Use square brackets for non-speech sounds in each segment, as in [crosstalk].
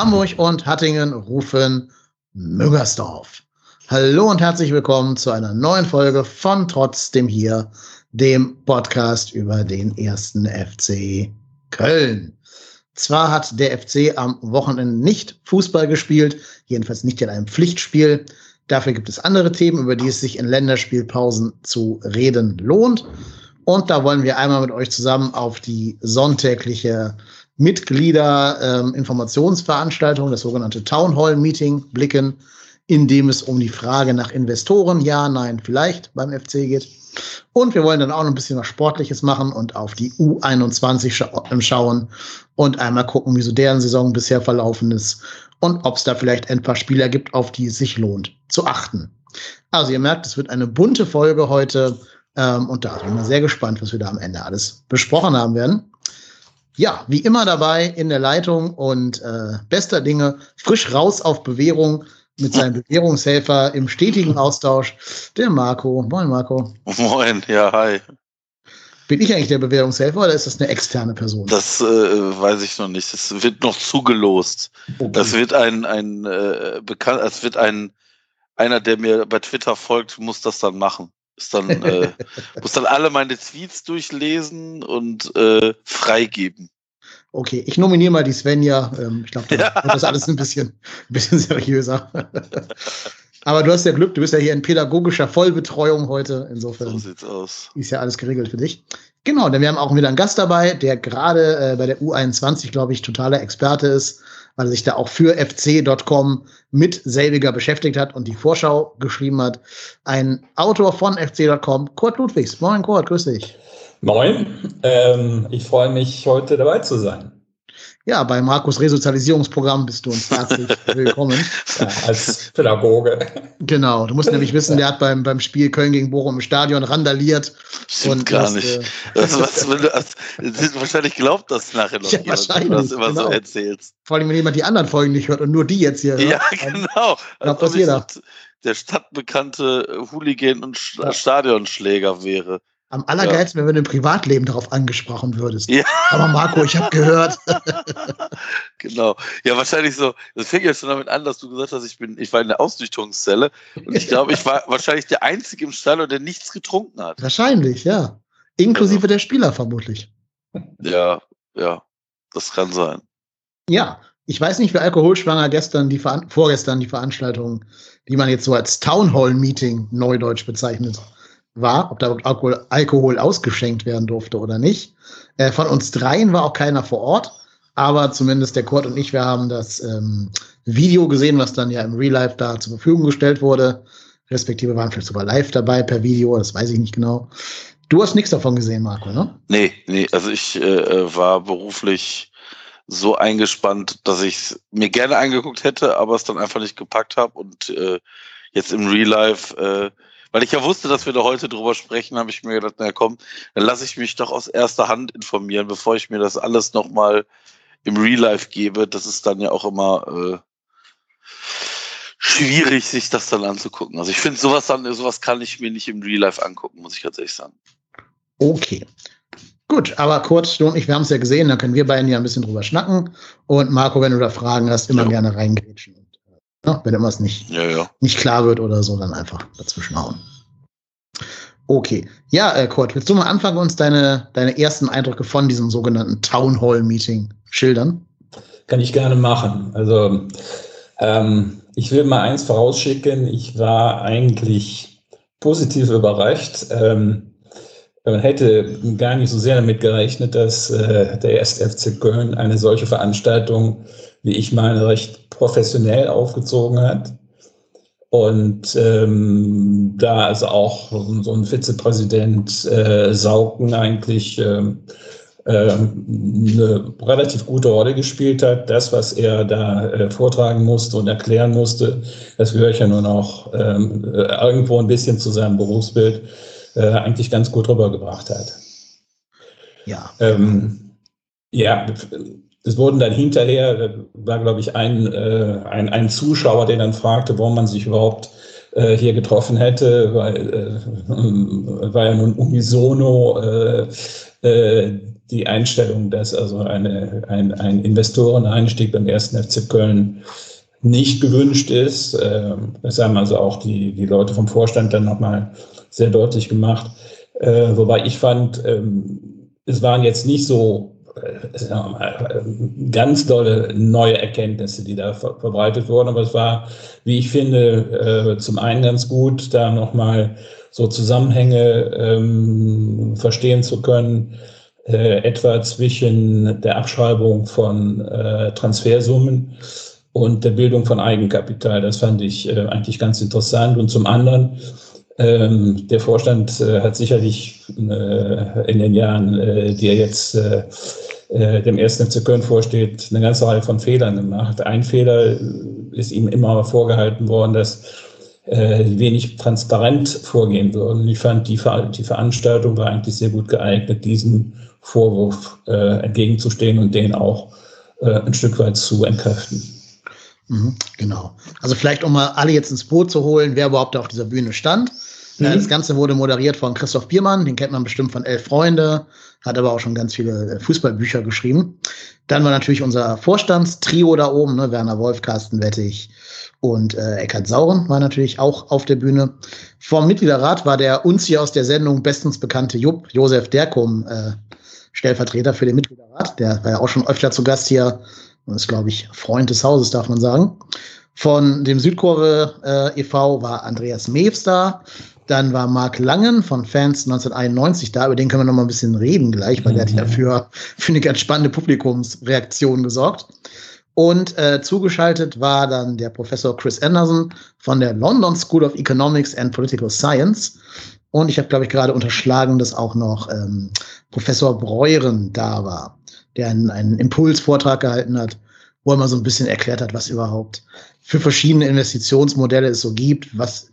Hamburg und Hattingen rufen Müngersdorf. Hallo und herzlich willkommen zu einer neuen Folge von Trotzdem hier, dem Podcast über den ersten FC Köln. Zwar hat der FC am Wochenende nicht Fußball gespielt, jedenfalls nicht in einem Pflichtspiel. Dafür gibt es andere Themen, über die es sich in Länderspielpausen zu reden lohnt. Und da wollen wir einmal mit euch zusammen auf die sonntägliche Mitglieder-Informationsveranstaltung, ähm, das sogenannte Town Hall Meeting, blicken, in dem es um die Frage nach Investoren, ja, nein, vielleicht beim FC geht. Und wir wollen dann auch noch ein bisschen was Sportliches machen und auf die U21 scha ähm, schauen und einmal gucken, wie so deren Saison bisher verlaufen ist und ob es da vielleicht ein paar Spieler gibt, auf die es sich lohnt zu achten. Also ihr merkt, es wird eine bunte Folge heute ähm, und da bin ich mal sehr gespannt, was wir da am Ende alles besprochen haben werden. Ja, wie immer dabei in der Leitung und äh, bester Dinge, frisch raus auf Bewährung mit seinem [laughs] Bewährungshelfer im stetigen Austausch, der Marco. Moin, Marco. Moin, ja, hi. Bin ich eigentlich der Bewährungshelfer oder ist das eine externe Person? Das äh, weiß ich noch nicht. Das wird noch zugelost. Okay. Das wird ein, ein äh, bekannt, es wird ein einer, der mir bei Twitter folgt, muss das dann machen. Ist dann, äh, [laughs] muss dann alle meine Tweets durchlesen und äh, freigeben. Okay, ich nominiere mal die Svenja. Ähm, ich glaube, da ja. [laughs] wird das alles ein bisschen, ein bisschen seriöser. [laughs] Aber du hast ja Glück, du bist ja hier in pädagogischer Vollbetreuung heute. Insofern so sieht's aus. ist ja alles geregelt für dich. Genau, denn wir haben auch wieder einen Gast dabei, der gerade äh, bei der U21, glaube ich, totaler Experte ist weil er sich da auch für fc.com mit selbiger beschäftigt hat und die Vorschau geschrieben hat. Ein Autor von fc.com, Kurt Ludwigs. Moin Kurt, grüß dich. Moin, ähm, ich freue mich, heute dabei zu sein. Ja, bei Markus Resozialisierungsprogramm bist du uns herzlich [laughs] willkommen. Ja, als Pädagoge. Genau, du musst nämlich wissen, der hat beim, beim Spiel Köln gegen Bochum im Stadion randaliert. Stimmt und gar das, nicht. Äh, das, was, du, also, wahrscheinlich glaubt das nachher noch ja, jemand, wenn du das immer genau. so erzählst. Vor allem, wenn jemand die anderen Folgen nicht hört und nur die jetzt hier Ja, hört, genau. Glaubt das jeder. Der stadtbekannte Hooligan und Stadionschläger wäre. Am allergeilsten, ja. wenn du im Privatleben darauf angesprochen würdest. Ja. Aber Marco, ich habe gehört. [laughs] genau. Ja, wahrscheinlich so. Das fängt ja schon damit an, dass du gesagt hast, ich bin, ich war in der Ausnüchterungszelle und ich glaube, ich war [laughs] wahrscheinlich der Einzige im Stall, der nichts getrunken hat. Wahrscheinlich, ja. Inklusive der Spieler vermutlich. Ja, ja. Das kann sein. Ja, ich weiß nicht, wie alkoholschwanger gestern die vorgestern die Veranstaltung, die man jetzt so als Town Hall Meeting neudeutsch bezeichnet war, ob da Alkohol, Alkohol ausgeschenkt werden durfte oder nicht. Äh, von uns dreien war auch keiner vor Ort, aber zumindest der Kurt und ich, wir haben das ähm, Video gesehen, was dann ja im Real Life da zur Verfügung gestellt wurde. Respektive waren vielleicht sogar live dabei per Video, das weiß ich nicht genau. Du hast nichts davon gesehen, Marco, ne? Nee, nee, also ich äh, war beruflich so eingespannt, dass ich es mir gerne angeguckt hätte, aber es dann einfach nicht gepackt habe und äh, jetzt im Real Life äh, weil ich ja wusste, dass wir da heute drüber sprechen, habe ich mir gedacht, na komm, dann lasse ich mich doch aus erster Hand informieren, bevor ich mir das alles nochmal im Real Life gebe. Das ist dann ja auch immer äh, schwierig, sich das dann anzugucken. Also ich finde sowas dann, sowas kann ich mir nicht im Real Life angucken, muss ich ganz ehrlich sagen. Okay. Gut, aber kurz, du und ich, wir haben es ja gesehen, da können wir beiden ja ein bisschen drüber schnacken. Und Marco, wenn du da Fragen hast, immer ja. gerne reingrätschen. Ja, wenn irgendwas nicht, ja, ja. nicht klar wird oder so, dann einfach dazwischen hauen. Okay. Ja, äh, Kurt, willst du mal anfangen, uns deine, deine ersten Eindrücke von diesem sogenannten Town Hall Meeting schildern? Kann ich gerne machen. Also, ähm, ich will mal eins vorausschicken. Ich war eigentlich positiv überrascht. Ähm, man hätte gar nicht so sehr damit gerechnet, dass äh, der erste FC Köln eine solche Veranstaltung, wie ich meine, recht professionell aufgezogen hat. Und ähm, da also auch so ein Vizepräsident äh, Sauken eigentlich ähm, äh, eine relativ gute Rolle gespielt hat. Das, was er da äh, vortragen musste und erklären musste, das gehört ja nur noch ähm, äh, irgendwo ein bisschen zu seinem Berufsbild äh, eigentlich ganz gut rübergebracht hat. Ja. Ähm, ja, es wurden dann hinterher, war glaube ich ein, äh, ein, ein Zuschauer, der dann fragte, warum man sich überhaupt äh, hier getroffen hätte, weil, äh, weil ja nun unisono äh, äh, die Einstellung, dass also eine, ein, ein Investoreneinstieg beim ersten FC Köln nicht gewünscht ist. Ähm, das haben also auch die, die Leute vom Vorstand dann nochmal sehr deutlich gemacht. Äh, wobei ich fand, ähm, es waren jetzt nicht so äh, ganz tolle neue Erkenntnisse, die da ver verbreitet wurden. Aber es war, wie ich finde, äh, zum einen ganz gut, da nochmal so Zusammenhänge ähm, verstehen zu können, äh, etwa zwischen der Abschreibung von äh, Transfersummen und der Bildung von Eigenkapital. Das fand ich äh, eigentlich ganz interessant. Und zum anderen, ähm, der Vorstand äh, hat sicherlich äh, in den Jahren, äh, die er jetzt äh, äh, dem ersten FC Köln vorsteht, eine ganze Reihe von Fehlern gemacht. Ein Fehler ist ihm immer vorgehalten worden, dass äh, wenig transparent vorgehen würden. Ich fand, die, Ver die Veranstaltung war eigentlich sehr gut geeignet, diesem Vorwurf äh, entgegenzustehen und den auch äh, ein Stück weit zu entkräften. Mhm, genau. Also vielleicht, um mal alle jetzt ins Boot zu holen, wer überhaupt auf dieser Bühne stand. Mhm. Das Ganze wurde moderiert von Christoph Biermann, den kennt man bestimmt von Elf Freunde, hat aber auch schon ganz viele äh, Fußballbücher geschrieben. Dann war natürlich unser Vorstandstrio da oben, ne? Werner Wolf, Carsten Wettig und äh, Eckhard Sauren war natürlich auch auf der Bühne. Vom Mitgliederrat war der uns hier aus der Sendung bestens bekannte Jupp, Josef Derkum, äh, Stellvertreter für den Mitgliederrat. Der war ja auch schon öfter zu Gast hier und ist, glaube ich, Freund des Hauses, darf man sagen. Von dem Südkurve äh, e.V. war Andreas Mews da. Dann war Marc Langen von Fans 1991 da, über den können wir noch mal ein bisschen reden gleich, weil mhm. der hat ja mhm. für, für eine ganz spannende Publikumsreaktion gesorgt. Und äh, zugeschaltet war dann der Professor Chris Anderson von der London School of Economics and Political Science. Und ich habe, glaube ich, gerade unterschlagen, dass auch noch ähm, Professor Breuren da war, der einen, einen Impulsvortrag gehalten hat, wo er mal so ein bisschen erklärt hat, was überhaupt für verschiedene Investitionsmodelle es so gibt, was,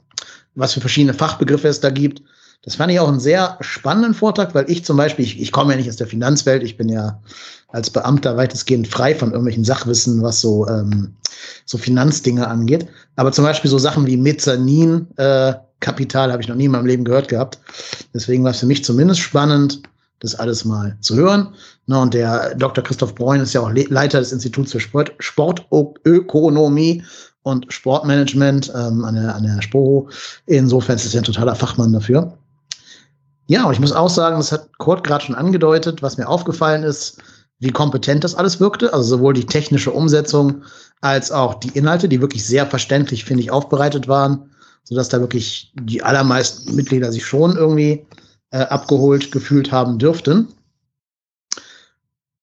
was für verschiedene Fachbegriffe es da gibt. Das fand ich auch einen sehr spannenden Vortrag, weil ich zum Beispiel, ich, ich komme ja nicht aus der Finanzwelt, ich bin ja als Beamter weitestgehend frei von irgendwelchen Sachwissen, was so, ähm, so Finanzdinge angeht. Aber zum Beispiel so Sachen wie Mezzanin, äh, habe ich noch nie in meinem Leben gehört gehabt. Deswegen war es für mich zumindest spannend, das alles mal zu hören. Na, und der Dr. Christoph Breun ist ja auch Leiter des Instituts für Sport, Sportökonomie und Sportmanagement ähm, an, der, an der SPOHO. Insofern ist er ein totaler Fachmann dafür. Ja, und ich muss auch sagen, das hat Kurt gerade schon angedeutet, was mir aufgefallen ist, wie kompetent das alles wirkte. Also sowohl die technische Umsetzung als auch die Inhalte, die wirklich sehr verständlich, finde ich, aufbereitet waren, sodass da wirklich die allermeisten Mitglieder sich schon irgendwie äh, abgeholt gefühlt haben dürften.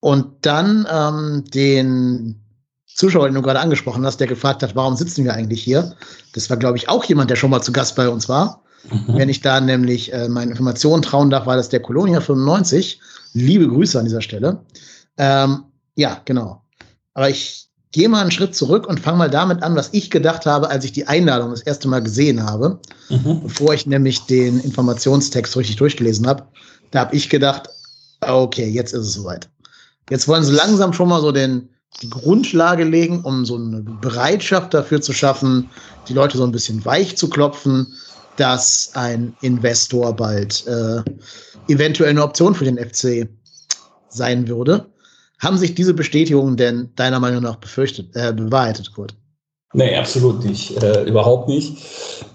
Und dann ähm, den Zuschauer, den du gerade angesprochen hast, der gefragt hat, warum sitzen wir eigentlich hier? Das war, glaube ich, auch jemand, der schon mal zu Gast bei uns war. Mhm. Wenn ich da nämlich äh, meinen Informationen trauen darf, war das der Kolonia 95. Liebe Grüße an dieser Stelle. Ähm, ja, genau. Aber ich gehe mal einen Schritt zurück und fange mal damit an, was ich gedacht habe, als ich die Einladung das erste Mal gesehen habe, mhm. bevor ich nämlich den Informationstext richtig durchgelesen habe. Da habe ich gedacht, okay, jetzt ist es soweit. Jetzt wollen sie langsam schon mal so den, die Grundlage legen, um so eine Bereitschaft dafür zu schaffen, die Leute so ein bisschen weich zu klopfen, dass ein Investor bald äh, eventuell eine Option für den FC sein würde. Haben sich diese Bestätigungen denn deiner Meinung nach befürchtet, äh, bewahrheitet, Kurt? Nee, absolut nicht. Äh, überhaupt nicht.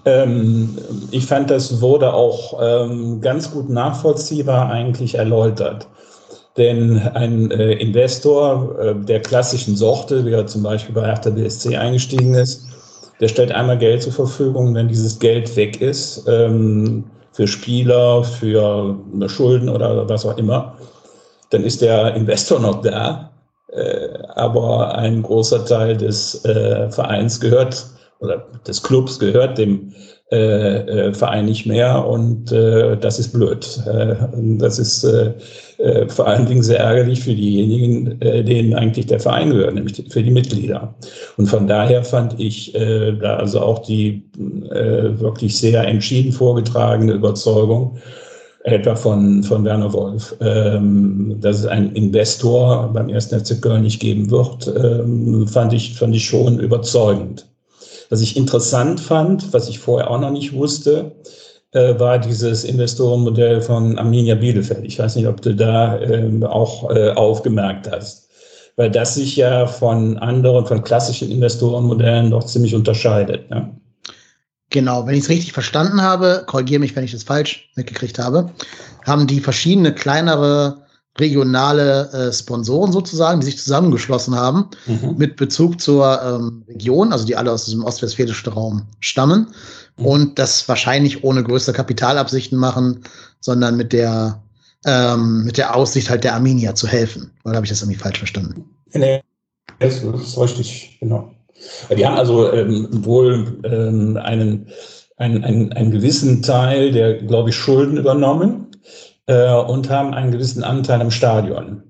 Ähm, ich fand, das wurde auch ähm, ganz gut nachvollziehbar eigentlich erläutert. Denn ein äh, Investor äh, der klassischen Sorte, wie er zum Beispiel bei Hertha BSC eingestiegen ist, der stellt einmal Geld zur Verfügung, wenn dieses Geld weg ist, ähm, für Spieler, für Schulden oder was auch immer, dann ist der Investor noch da, äh, aber ein großer Teil des äh, Vereins gehört oder des Clubs gehört dem äh, äh, Verein nicht mehr und äh, das ist blöd. Äh, das ist äh, äh, vor allen Dingen sehr ärgerlich für diejenigen, äh, denen eigentlich der Verein gehört, nämlich für die Mitglieder. Und von daher fand ich äh, da also auch die äh, wirklich sehr entschieden vorgetragene Überzeugung, etwa von, von Werner Wolf, ähm, dass es einen Investor beim ersten FC Köln nicht geben wird, ähm, fand, ich, fand ich schon überzeugend. Was ich interessant fand, was ich vorher auch noch nicht wusste, äh, war dieses Investorenmodell von Arminia Bielefeld. Ich weiß nicht, ob du da äh, auch äh, aufgemerkt hast. Weil das sich ja von anderen, von klassischen Investorenmodellen doch ziemlich unterscheidet. Ja? Genau, wenn ich es richtig verstanden habe, korrigiere mich, wenn ich das falsch mitgekriegt habe, haben die verschiedene kleinere regionale äh, Sponsoren sozusagen, die sich zusammengeschlossen haben mhm. mit Bezug zur ähm, Region, also die alle aus diesem ostwestfälischen Raum stammen mhm. und das wahrscheinlich ohne größere Kapitalabsichten machen, sondern mit der ähm, mit der Aussicht halt der Arminia zu helfen. Oder habe ich das irgendwie falsch verstanden? Nee, das ist richtig, genau. Die haben also ähm, wohl ähm, einen, einen, einen, einen gewissen Teil der, glaube ich, Schulden übernommen äh, und haben einen gewissen Anteil im Stadion.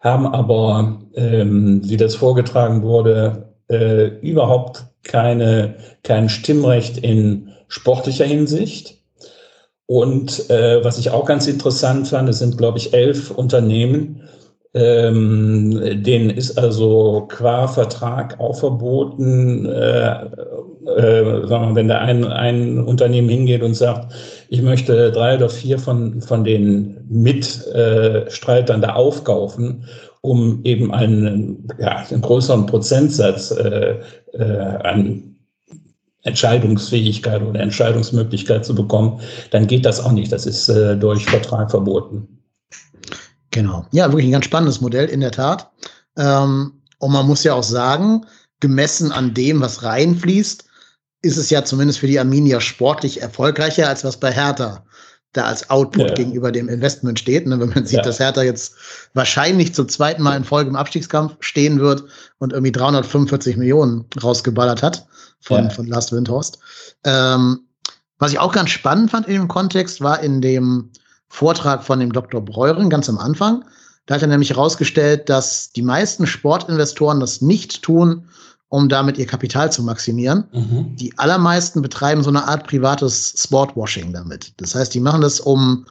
Haben aber, ähm, wie das vorgetragen wurde, äh, überhaupt keine, kein Stimmrecht in sportlicher Hinsicht. Und äh, was ich auch ganz interessant fand, es sind, glaube ich, elf Unternehmen, ähm, denen ist also qua Vertrag auch verboten, äh, äh, wenn da ein, ein Unternehmen hingeht und sagt, ich möchte drei oder vier von, von den Mitstreitern da aufkaufen, um eben einen, ja, einen größeren Prozentsatz äh, äh, an Entscheidungsfähigkeit oder Entscheidungsmöglichkeit zu bekommen, dann geht das auch nicht. Das ist äh, durch Vertrag verboten. Genau. Ja, wirklich ein ganz spannendes Modell, in der Tat. Ähm, und man muss ja auch sagen, gemessen an dem, was reinfließt, ist es ja zumindest für die Arminia sportlich erfolgreicher, als was bei Hertha da als Output ja. gegenüber dem Investment steht. Ne? Wenn man sieht, ja. dass Hertha jetzt wahrscheinlich zum zweiten Mal in Folge im Abstiegskampf stehen wird und irgendwie 345 Millionen rausgeballert hat von, ja. von Lars Windhorst. Ähm, was ich auch ganz spannend fand in dem Kontext, war in dem Vortrag von dem Dr. Breuren ganz am Anfang. Da hat er nämlich herausgestellt, dass die meisten Sportinvestoren das nicht tun, um damit ihr Kapital zu maximieren. Mhm. Die allermeisten betreiben so eine Art privates Sportwashing damit. Das heißt, die machen das, um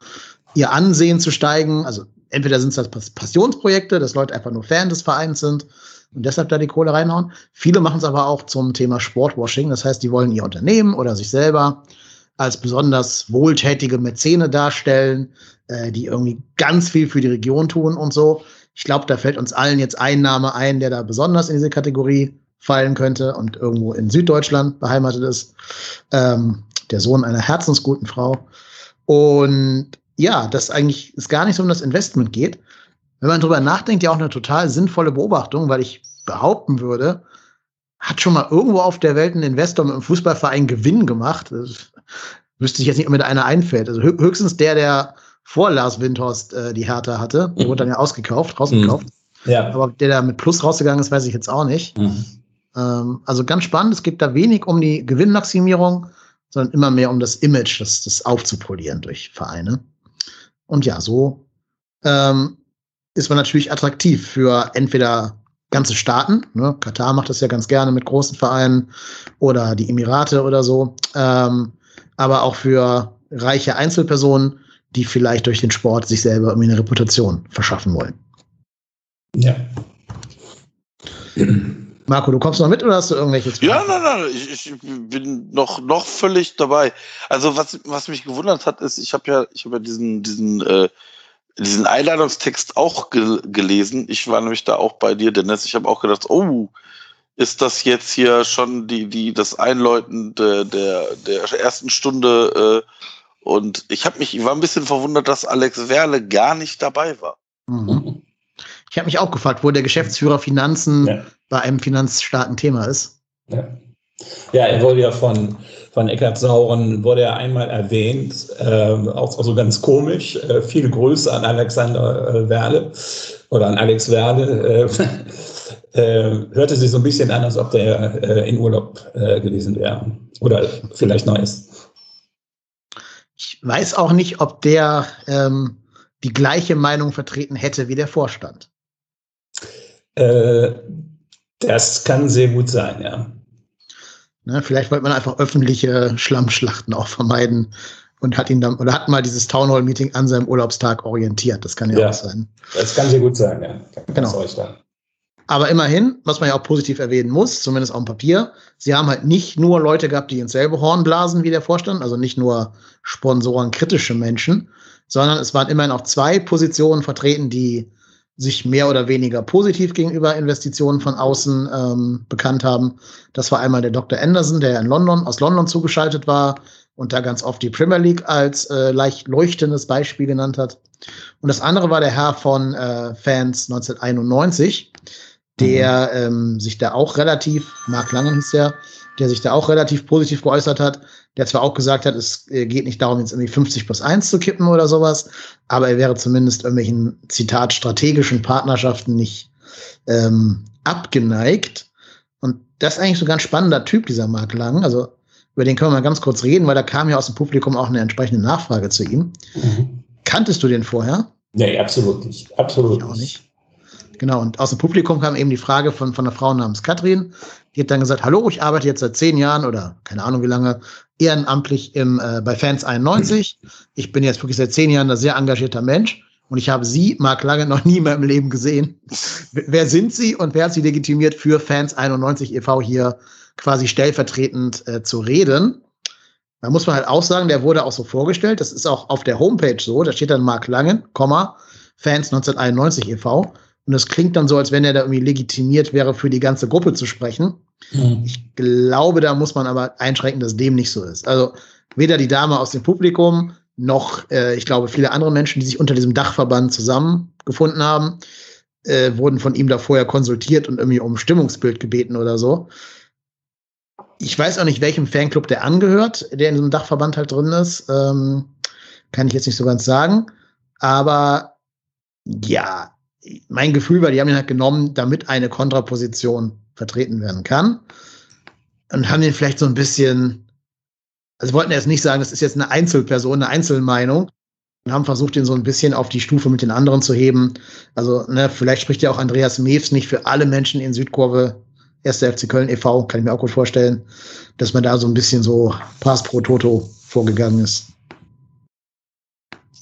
ihr Ansehen zu steigen. Also entweder sind es halt Passionsprojekte, dass Leute einfach nur Fan des Vereins sind und deshalb da die Kohle reinhauen. Viele machen es aber auch zum Thema Sportwashing. Das heißt, die wollen ihr Unternehmen oder sich selber als besonders wohltätige Mäzene darstellen, äh, die irgendwie ganz viel für die Region tun und so. Ich glaube, da fällt uns allen jetzt ein Name ein, der da besonders in diese Kategorie fallen könnte und irgendwo in Süddeutschland beheimatet ist. Ähm, der Sohn einer herzensguten Frau. Und ja, das eigentlich es gar nicht so um das Investment geht. Wenn man drüber nachdenkt, ja auch eine total sinnvolle Beobachtung, weil ich behaupten würde, hat schon mal irgendwo auf der Welt ein Investor mit einem Fußballverein Gewinn gemacht. Das wüsste ich jetzt nicht, ob mir da einer einfällt. Also höchstens der, der vor Lars Windhorst äh, die Härte hatte. Der wurde dann ja ausgekauft, rausgekauft. Mhm. Ja. Aber der da mit Plus rausgegangen ist, weiß ich jetzt auch nicht. Mhm. Ähm, also ganz spannend. Es geht da wenig um die Gewinnmaximierung, sondern immer mehr um das Image, das, das aufzupolieren durch Vereine. Und ja, so ähm, ist man natürlich attraktiv für entweder ganze Staaten. Ne? Katar macht das ja ganz gerne mit großen Vereinen oder die Emirate oder so. Ähm, aber auch für reiche Einzelpersonen, die vielleicht durch den Sport sich selber irgendwie eine Reputation verschaffen wollen. Ja. Marco, du kommst noch mit oder hast du irgendwelche Fragen? Ja, nein, nein, ich, ich, bin noch, noch völlig dabei. Also was, was mich gewundert hat, ist, ich habe ja, ich habe ja diesen, diesen äh, diesen Einladungstext auch ge gelesen. Ich war nämlich da auch bei dir, Dennis. Ich habe auch gedacht, oh, ist das jetzt hier schon die, die, das Einläuten der, der, der ersten Stunde? Äh, und ich habe mich, ich war ein bisschen verwundert, dass Alex Werle gar nicht dabei war. Mhm. Ich habe mich auch gefragt, wo der Geschäftsführer Finanzen ja. bei einem finanzstarken Thema ist. Ja. Ja, er wurde ja von, von Eckhard Sauren, wurde er einmal erwähnt, äh, auch also ganz komisch. Äh, viele Grüße an Alexander äh, Werle oder an Alex Werle. Äh, äh, hörte sich so ein bisschen an, als ob der äh, in Urlaub gewesen wäre oder vielleicht neu ist. Ich weiß auch nicht, ob der ähm, die gleiche Meinung vertreten hätte wie der Vorstand. das kann sehr gut sein, ja. Ne, vielleicht wollte man einfach öffentliche Schlammschlachten auch vermeiden und hat ihn dann oder hat mal dieses Townhall Meeting an seinem Urlaubstag orientiert. Das kann ja, ja auch sein. Das kann sehr gut sein, ja. Genau. Aber immerhin, was man ja auch positiv erwähnen muss, zumindest auf dem Papier, sie haben halt nicht nur Leute gehabt, die ins selbe Horn blasen wie der Vorstand, also nicht nur Sponsoren kritische Menschen, sondern es waren immerhin auch zwei Positionen vertreten, die sich mehr oder weniger positiv gegenüber Investitionen von außen ähm, bekannt haben. Das war einmal der Dr. Anderson, der in London, aus London zugeschaltet war und da ganz oft die Premier League als äh, leicht leuchtendes Beispiel genannt hat. Und das andere war der Herr von äh, Fans 1991, der mhm. ähm, sich da auch relativ, Mark Langen hieß der, der sich da auch relativ positiv geäußert hat, der zwar auch gesagt hat, es äh, geht nicht darum, jetzt irgendwie 50 plus 1 zu kippen oder sowas, aber er wäre zumindest irgendwelchen, Zitat, strategischen Partnerschaften nicht ähm, abgeneigt. Und das ist eigentlich so ein ganz spannender Typ, dieser Mark Lang. Also über den können wir mal ganz kurz reden, weil da kam ja aus dem Publikum auch eine entsprechende Nachfrage zu ihm. Mhm. Kanntest du den vorher? Nee, absolut nicht. Absolut ich auch nicht. Genau, und aus dem Publikum kam eben die Frage von, von einer Frau namens Katrin. Die hat dann gesagt, hallo, ich arbeite jetzt seit zehn Jahren oder keine Ahnung wie lange ehrenamtlich im, äh, bei Fans 91. Ich bin jetzt wirklich seit zehn Jahren ein sehr engagierter Mensch und ich habe Sie, Marc Lange, noch nie mehr im Leben gesehen. wer sind Sie und wer hat Sie legitimiert, für Fans 91 e.V. hier quasi stellvertretend äh, zu reden? Da muss man halt auch sagen, der wurde auch so vorgestellt. Das ist auch auf der Homepage so. Da steht dann Marc Langen, Komma, Fans 1991 e.V. Und das klingt dann so, als wenn er da irgendwie legitimiert wäre, für die ganze Gruppe zu sprechen. Mhm. Ich glaube, da muss man aber einschränken, dass dem nicht so ist. Also weder die Dame aus dem Publikum noch, äh, ich glaube, viele andere Menschen, die sich unter diesem Dachverband zusammengefunden haben, äh, wurden von ihm da vorher konsultiert und irgendwie um Stimmungsbild gebeten oder so. Ich weiß auch nicht, welchem Fanclub der angehört, der in diesem Dachverband halt drin ist. Ähm, kann ich jetzt nicht so ganz sagen. Aber ja, mein Gefühl war, die haben ihn halt genommen, damit eine Kontraposition vertreten werden kann. Und haben ihn vielleicht so ein bisschen, also wollten erst nicht sagen, das ist jetzt eine Einzelperson, eine Einzelmeinung. Und haben versucht, ihn so ein bisschen auf die Stufe mit den anderen zu heben. Also, ne, vielleicht spricht ja auch Andreas Mews nicht für alle Menschen in Südkurve, 1. FC Köln e.V., kann ich mir auch gut vorstellen, dass man da so ein bisschen so Pass pro Toto vorgegangen ist.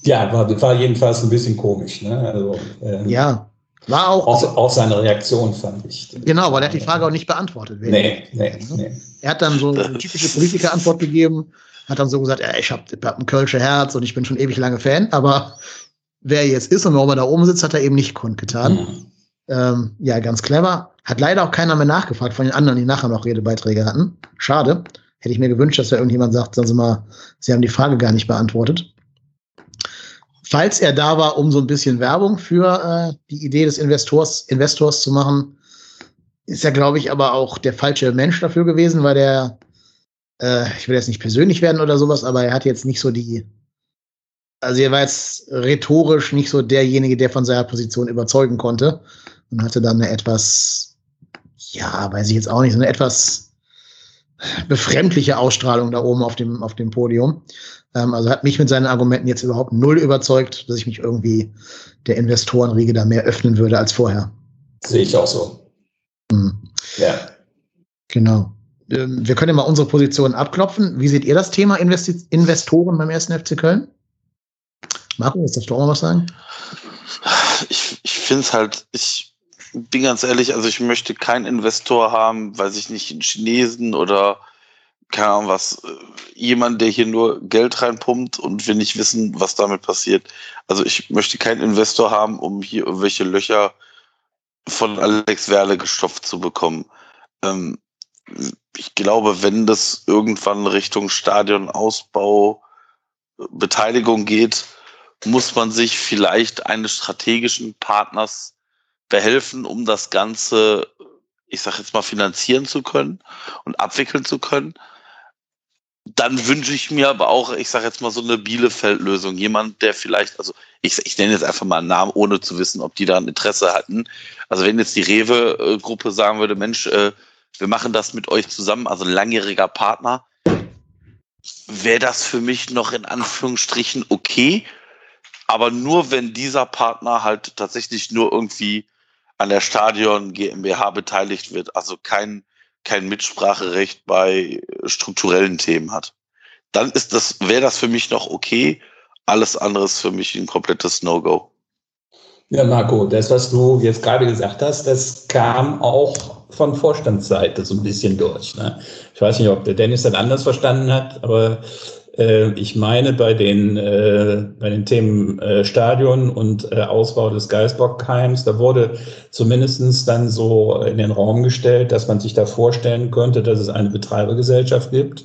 Ja, war, war jedenfalls ein bisschen komisch. Ne? Also, ähm, ja, war auch. Auch, auch seine Reaktion fand ich. Genau, weil er hat die Frage auch nicht beantwortet. Nee, nee, nee. Er hat dann so eine typische Politiker-Antwort gegeben, hat dann so gesagt, ja, ich habe hab ein Kölsche Herz und ich bin schon ewig lange Fan, aber wer er jetzt ist und warum er da oben sitzt, hat er eben nicht kundgetan. Mhm. Ähm, ja, ganz clever. Hat leider auch keiner mehr nachgefragt von den anderen, die nachher noch Redebeiträge hatten. Schade. Hätte ich mir gewünscht, dass da irgendjemand sagt, sagen Sie mal, Sie haben die Frage gar nicht beantwortet falls er da war, um so ein bisschen Werbung für äh, die Idee des Investors, Investors zu machen, ist er, glaube ich, aber auch der falsche Mensch dafür gewesen, weil der, äh, ich will jetzt nicht persönlich werden oder sowas, aber er hat jetzt nicht so die, also er war jetzt rhetorisch nicht so derjenige, der von seiner Position überzeugen konnte und hatte dann eine etwas, ja, weiß ich jetzt auch nicht, so eine etwas befremdliche Ausstrahlung da oben auf dem, auf dem Podium. Ähm, also hat mich mit seinen Argumenten jetzt überhaupt null überzeugt, dass ich mich irgendwie der Investorenriege da mehr öffnen würde als vorher. Sehe ich auch so. Hm. Ja. Genau. Ähm, wir können ja mal unsere Positionen abklopfen. Wie seht ihr das Thema Investi Investoren beim ersten FC Köln? Marco, willst du auch mal was sagen? Ich, ich finde es halt, ich bin ganz ehrlich, also ich möchte keinen Investor haben, weiß ich nicht, einen Chinesen oder keine Ahnung was, äh, jemand, der hier nur Geld reinpumpt und wir nicht wissen, was damit passiert. Also ich möchte keinen Investor haben, um hier irgendwelche Löcher von Alex Werle gestopft zu bekommen. Ähm, ich glaube, wenn das irgendwann Richtung Stadionausbau äh, Beteiligung geht, muss man sich vielleicht eines strategischen Partners behelfen, um das Ganze, ich sag jetzt mal, finanzieren zu können und abwickeln zu können dann wünsche ich mir aber auch, ich sage jetzt mal so eine Bielefeld-Lösung. Jemand, der vielleicht, also ich, ich nenne jetzt einfach mal einen Namen, ohne zu wissen, ob die da ein Interesse hatten. Also wenn jetzt die Rewe-Gruppe sagen würde, Mensch, äh, wir machen das mit euch zusammen, also ein langjähriger Partner, wäre das für mich noch in Anführungsstrichen okay. Aber nur wenn dieser Partner halt tatsächlich nur irgendwie an der Stadion GmbH beteiligt wird, also kein kein Mitspracherecht bei strukturellen Themen hat. Dann ist das, wäre das für mich noch okay. Alles andere ist für mich ein komplettes No-Go. Ja, Marco, das, was du jetzt gerade gesagt hast, das kam auch von Vorstandsseite so ein bisschen durch. Ne? Ich weiß nicht, ob der Dennis das anders verstanden hat, aber ich meine, bei den, äh, bei den Themen äh, Stadion und äh, Ausbau des Geisbockheims, da wurde zumindestens dann so in den Raum gestellt, dass man sich da vorstellen könnte, dass es eine Betreibergesellschaft gibt,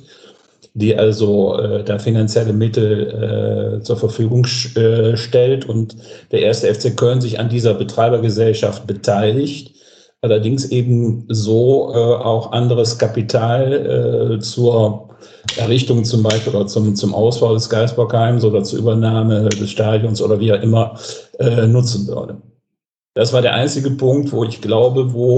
die also äh, da finanzielle Mittel äh, zur Verfügung äh, stellt und der erste FC Köln sich an dieser Betreibergesellschaft beteiligt. Allerdings eben so äh, auch anderes Kapital äh, zur Errichtung zum Beispiel oder zum, zum Ausbau des Geisbockheims oder zur Übernahme des Stadions oder wie er immer äh, nutzen würde. Das war der einzige Punkt, wo ich glaube, wo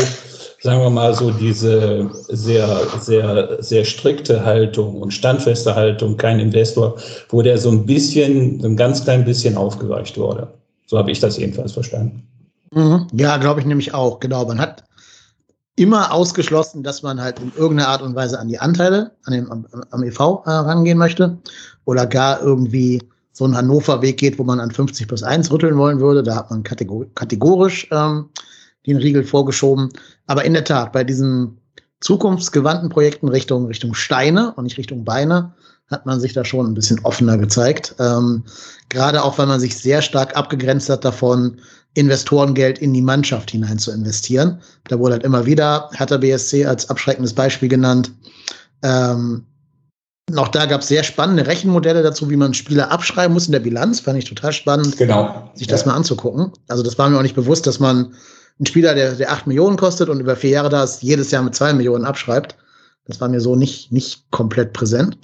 sagen wir mal so, diese sehr, sehr, sehr strikte Haltung und standfeste Haltung, kein Investor, wo der so ein bisschen, so ein ganz klein bisschen aufgeweicht wurde. So habe ich das jedenfalls verstanden. Mhm. Ja, glaube ich nämlich auch. Genau. Man hat immer ausgeschlossen, dass man halt in irgendeiner Art und Weise an die Anteile, an dem, am, am EV äh, rangehen möchte oder gar irgendwie so einen Hannover-Weg geht, wo man an 50 plus 1 rütteln wollen würde. Da hat man kategorisch ähm, den Riegel vorgeschoben. Aber in der Tat, bei diesen zukunftsgewandten Projekten Richtung, Richtung Steine und nicht Richtung Beine, hat man sich da schon ein bisschen offener gezeigt. Ähm, gerade auch, weil man sich sehr stark abgegrenzt hat davon, Investorengeld in die Mannschaft hinein zu investieren. Da wurde halt immer wieder Hertha BSC als abschreckendes Beispiel genannt. Ähm, auch da gab es sehr spannende Rechenmodelle dazu, wie man Spieler abschreiben muss in der Bilanz. Fand ich total spannend, genau. sich das ja. mal anzugucken. Also das war mir auch nicht bewusst, dass man ein Spieler, der, der 8 Millionen kostet und über vier Jahre da ist, jedes Jahr mit 2 Millionen abschreibt. Das war mir so nicht, nicht komplett präsent.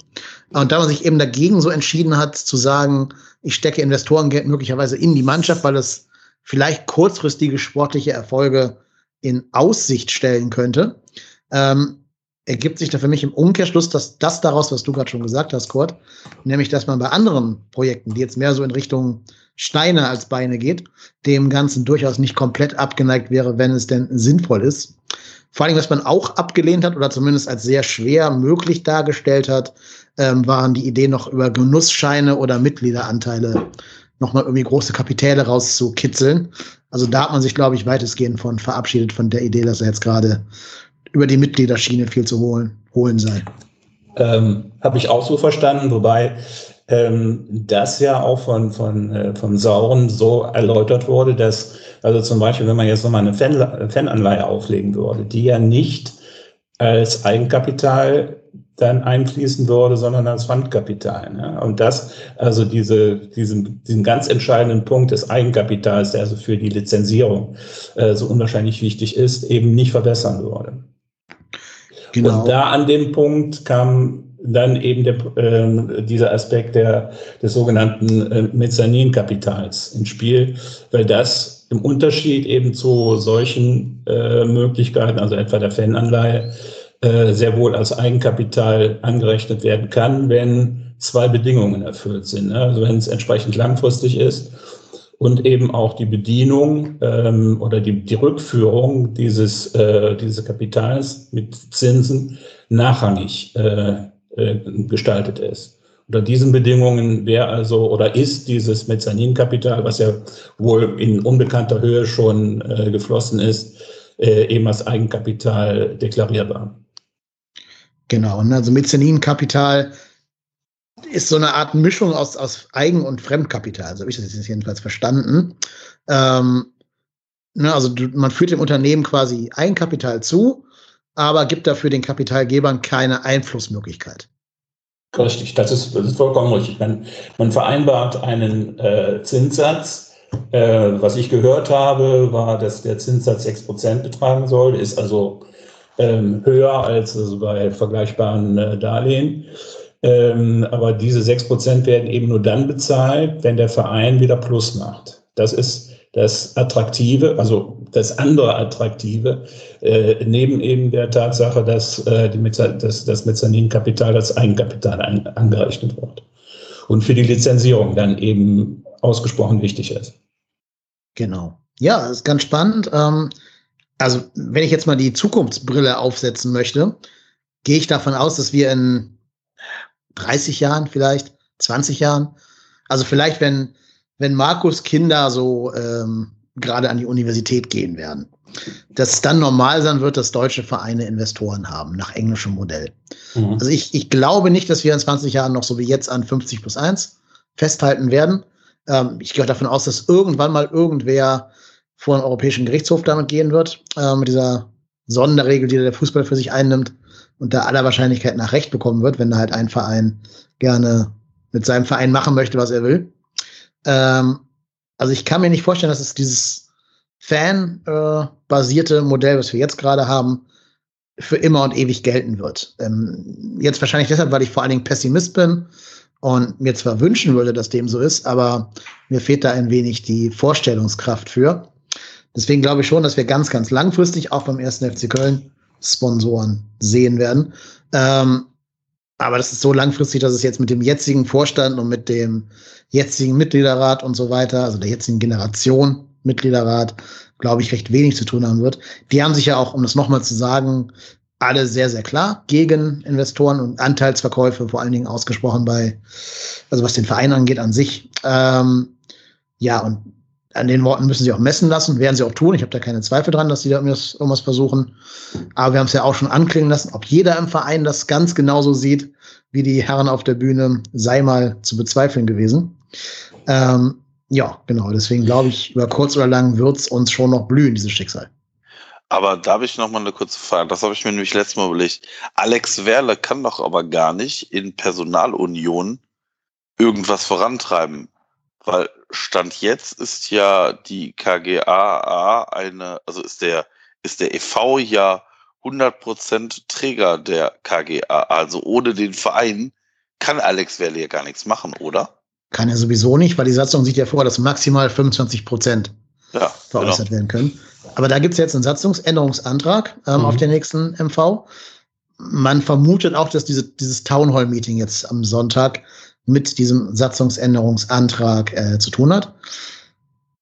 Und da man sich eben dagegen so entschieden hat, zu sagen, ich stecke Investorengeld möglicherweise in die Mannschaft, weil es vielleicht kurzfristige sportliche Erfolge in Aussicht stellen könnte, ähm, ergibt sich da für mich im Umkehrschluss, dass das daraus, was du gerade schon gesagt hast, Kurt, nämlich, dass man bei anderen Projekten, die jetzt mehr so in Richtung Steine als Beine geht, dem Ganzen durchaus nicht komplett abgeneigt wäre, wenn es denn sinnvoll ist. Vor allem, was man auch abgelehnt hat oder zumindest als sehr schwer möglich dargestellt hat, ähm, waren die Ideen noch über Genussscheine oder Mitgliederanteile nochmal irgendwie große Kapitäle rauszukitzeln. Also da hat man sich, glaube ich, weitestgehend von verabschiedet von der Idee, dass er jetzt gerade über die Mitgliederschiene viel zu holen, holen sei. Ähm, Habe ich auch so verstanden, wobei ähm, das ja auch von, von, äh, von Sauren so erläutert wurde, dass, also zum Beispiel, wenn man jetzt nochmal eine Fan, Fananleihe auflegen würde, die ja nicht als Eigenkapital dann einfließen würde, sondern als Pfandkapital. Ne? Und das, also diese, diesen, diesen ganz entscheidenden Punkt des Eigenkapitals, der also für die Lizenzierung äh, so unwahrscheinlich wichtig ist, eben nicht verbessern würde. Genau. Und da an dem Punkt kam dann eben der, äh, dieser Aspekt der, des sogenannten äh, Mezzanin-Kapitals ins Spiel, weil das im Unterschied eben zu solchen äh, Möglichkeiten, also etwa der Fananleihe, äh, sehr wohl als Eigenkapital angerechnet werden kann, wenn zwei Bedingungen erfüllt sind. Ne? Also wenn es entsprechend langfristig ist und eben auch die Bedienung ähm, oder die, die Rückführung dieses, äh, dieses Kapitals mit Zinsen nachrangig äh, äh, gestaltet ist. Unter diesen Bedingungen wäre also oder ist dieses Mezzaninkapital, was ja wohl in unbekannter Höhe schon äh, geflossen ist, äh, eben als Eigenkapital deklarierbar. Genau, und also Mezzaninkapital ist so eine Art Mischung aus, aus Eigen- und Fremdkapital. So habe ich das jetzt jedenfalls verstanden. Ähm, ne, also du, man führt dem Unternehmen quasi Eigenkapital zu aber gibt dafür den Kapitalgebern keine Einflussmöglichkeit. Richtig, das ist, das ist vollkommen richtig. Man, man vereinbart einen äh, Zinssatz. Äh, was ich gehört habe, war, dass der Zinssatz 6% betragen soll, ist also ähm, höher als also bei vergleichbaren äh, Darlehen. Ähm, aber diese 6% werden eben nur dann bezahlt, wenn der Verein wieder Plus macht. Das ist das Attraktive, also das andere Attraktive, äh, neben eben der Tatsache, dass äh, das Mezzaninkapital als Eigenkapital an, angerechnet wird und für die Lizenzierung dann eben ausgesprochen wichtig ist. Genau. Ja, das ist ganz spannend. Ähm, also, wenn ich jetzt mal die Zukunftsbrille aufsetzen möchte, gehe ich davon aus, dass wir in 30 Jahren, vielleicht 20 Jahren, also vielleicht, wenn wenn Markus Kinder so ähm, gerade an die Universität gehen werden. Dass es dann normal sein wird, dass deutsche Vereine Investoren haben, nach englischem Modell. Mhm. Also ich, ich glaube nicht, dass wir in 20 Jahren noch so wie jetzt an 50 plus 1 festhalten werden. Ähm, ich gehe davon aus, dass irgendwann mal irgendwer vor den Europäischen Gerichtshof damit gehen wird, äh, mit dieser Sonderregel, die der Fußball für sich einnimmt und da aller Wahrscheinlichkeit nach Recht bekommen wird, wenn da halt ein Verein gerne mit seinem Verein machen möchte, was er will. Ähm, also ich kann mir nicht vorstellen, dass es dieses Fan-basierte Modell, was wir jetzt gerade haben, für immer und ewig gelten wird. Ähm, jetzt wahrscheinlich deshalb, weil ich vor allen Dingen Pessimist bin und mir zwar wünschen würde, dass dem so ist, aber mir fehlt da ein wenig die Vorstellungskraft für. Deswegen glaube ich schon, dass wir ganz, ganz langfristig auch beim ersten FC Köln Sponsoren sehen werden. Ähm, aber das ist so langfristig, dass es jetzt mit dem jetzigen Vorstand und mit dem jetzigen Mitgliederrat und so weiter, also der jetzigen Generation Mitgliederrat, glaube ich, recht wenig zu tun haben wird. Die haben sich ja auch, um das nochmal zu sagen, alle sehr, sehr klar gegen Investoren und Anteilsverkäufe vor allen Dingen ausgesprochen bei, also was den Verein angeht an sich. Ähm, ja, und an den Worten müssen sie auch messen lassen, werden sie auch tun. Ich habe da keine Zweifel dran, dass sie da irgendwas, irgendwas versuchen. Aber wir haben es ja auch schon anklingen lassen, ob jeder im Verein das ganz genauso sieht, wie die Herren auf der Bühne, sei mal zu bezweifeln gewesen. Ähm, ja, genau. Deswegen glaube ich, über kurz oder lang wird es uns schon noch blühen, dieses Schicksal. Aber da habe ich noch mal eine kurze Frage. Das habe ich mir nämlich letztes Mal überlegt. Alex Werle kann doch aber gar nicht in Personalunion irgendwas vorantreiben. Weil Stand jetzt ist ja die KGAA eine, also ist der, ist der e.V. ja 100% Träger der KGAA. Also ohne den Verein kann Alex Werle ja gar nichts machen, oder? Kann er sowieso nicht, weil die Satzung sieht ja vor, dass maximal 25 Prozent ja, veräußert genau. werden können. Aber da gibt es jetzt einen Satzungsänderungsantrag ähm, mhm. auf den nächsten MV. Man vermutet auch, dass diese, dieses Town Hall Meeting jetzt am Sonntag mit diesem Satzungsänderungsantrag äh, zu tun hat.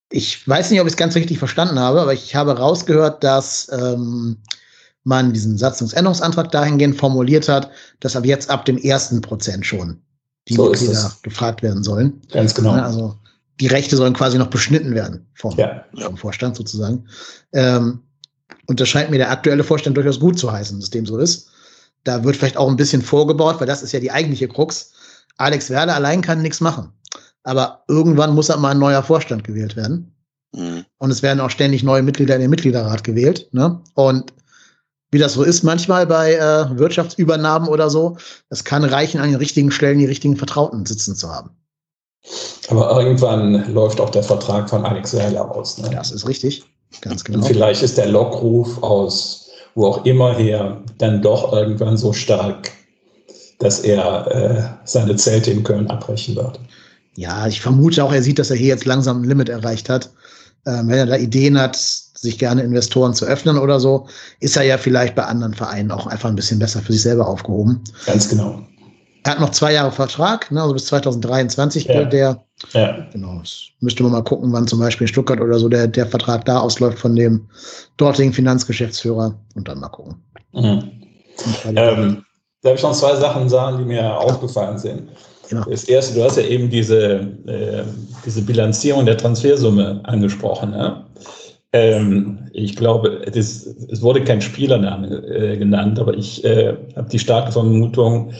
Ich weiß nicht, ob ich es ganz richtig verstanden habe, aber ich habe rausgehört, dass ähm, man diesen Satzungsänderungsantrag dahingehend formuliert hat, dass ab jetzt ab dem ersten Prozent schon die so Mitglieder gefragt werden sollen. Ganz genau. Also die Rechte sollen quasi noch beschnitten werden vom, ja. vom Vorstand sozusagen. Ähm, und das scheint mir der aktuelle Vorstand durchaus gut zu heißen, dass dem so ist. Da wird vielleicht auch ein bisschen vorgebaut, weil das ist ja die eigentliche Krux. Alex Werder allein kann nichts machen. Aber irgendwann muss mal ein neuer Vorstand gewählt werden. Mhm. Und es werden auch ständig neue Mitglieder in den Mitgliederrat gewählt. Ne? Und wie das so ist manchmal bei äh, Wirtschaftsübernahmen oder so, es kann reichen, an den richtigen Stellen die richtigen Vertrauten sitzen zu haben. Aber irgendwann läuft auch der Vertrag von Alex Werler aus. Ne? Das ist richtig, ganz genau. Und vielleicht ist der Lockruf aus wo auch immer her dann doch irgendwann so stark, dass er äh, seine Zelte in Köln abbrechen wird. Ja, ich vermute auch, er sieht, dass er hier jetzt langsam ein Limit erreicht hat. Ähm, wenn er da Ideen hat, sich gerne Investoren zu öffnen oder so, ist er ja vielleicht bei anderen Vereinen auch einfach ein bisschen besser für sich selber aufgehoben. Ganz genau. Er hat noch zwei Jahre Vertrag, ne, also bis 2023 ja. der. Ja. Genau. Das müsste man mal gucken, wann zum Beispiel in Stuttgart oder so der, der Vertrag da ausläuft von dem dortigen Finanzgeschäftsführer und dann mal gucken. Mhm. Ähm, darf ich noch zwei Sachen sagen, die mir aufgefallen sind? Genau. Das erste, du hast ja eben diese, äh, diese Bilanzierung der Transfersumme angesprochen. Ne? Ähm, ich glaube, das, es wurde kein Spielername äh, genannt, aber ich äh, habe die starke Vermutung,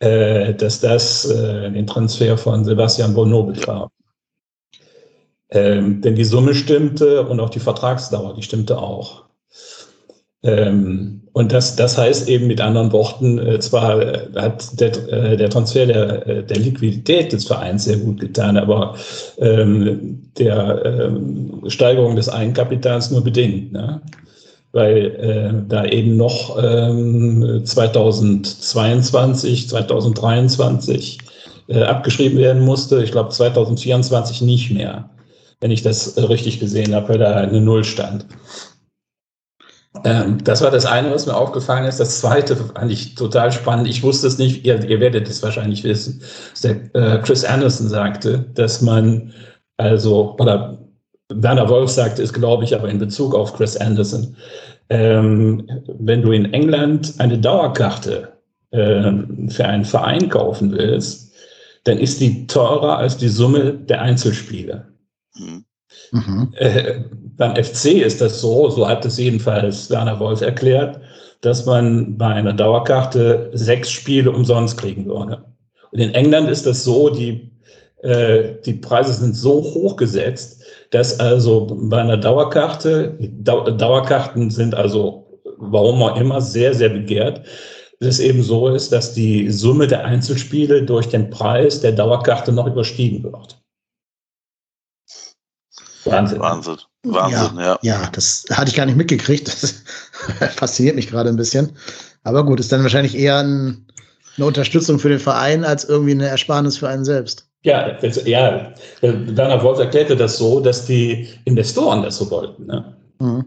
äh, dass das äh, den Transfer von Sebastian Bonneau betraf. Ähm, denn die Summe stimmte und auch die Vertragsdauer, die stimmte auch. Ähm, und das, das heißt eben mit anderen Worten, äh, zwar äh, hat der, äh, der Transfer der, äh, der Liquidität des Vereins sehr gut getan, aber ähm, der ähm, Steigerung des Eigenkapitals nur bedingt. Ne? Weil äh, da eben noch ähm, 2022, 2023 äh, abgeschrieben werden musste. Ich glaube 2024 nicht mehr, wenn ich das richtig gesehen habe, weil da eine Null stand. Ähm, das war das eine, was mir aufgefallen ist. Das zweite fand ich total spannend. Ich wusste es nicht, ihr, ihr werdet es wahrscheinlich wissen, der äh, Chris Anderson sagte, dass man also, oder Werner Wolf sagte es, glaube ich, aber in Bezug auf Chris Anderson, ähm, wenn du in England eine Dauerkarte ähm, für einen Verein kaufen willst, dann ist die teurer als die Summe der Einzelspiele. Mhm. Mhm. Äh, beim FC ist das so, so hat es jedenfalls Werner Wolf erklärt, dass man bei einer Dauerkarte sechs Spiele umsonst kriegen würde. Und in England ist das so, die, äh, die Preise sind so hoch gesetzt, dass also bei einer Dauerkarte, Dauerkarten sind also, warum auch immer, sehr, sehr begehrt, es eben so ist, dass die Summe der Einzelspiele durch den Preis der Dauerkarte noch überstiegen wird. Wahnsinn. Wahnsinn. Wahnsinn, ja, ja. Ja, das hatte ich gar nicht mitgekriegt. Das [laughs] fasziniert mich gerade ein bisschen. Aber gut, ist dann wahrscheinlich eher ein, eine Unterstützung für den Verein als irgendwie eine Ersparnis für einen selbst. Ja, ja. Werner Wolf erklärte das so, dass die Investoren das so wollten. Ne? Mhm.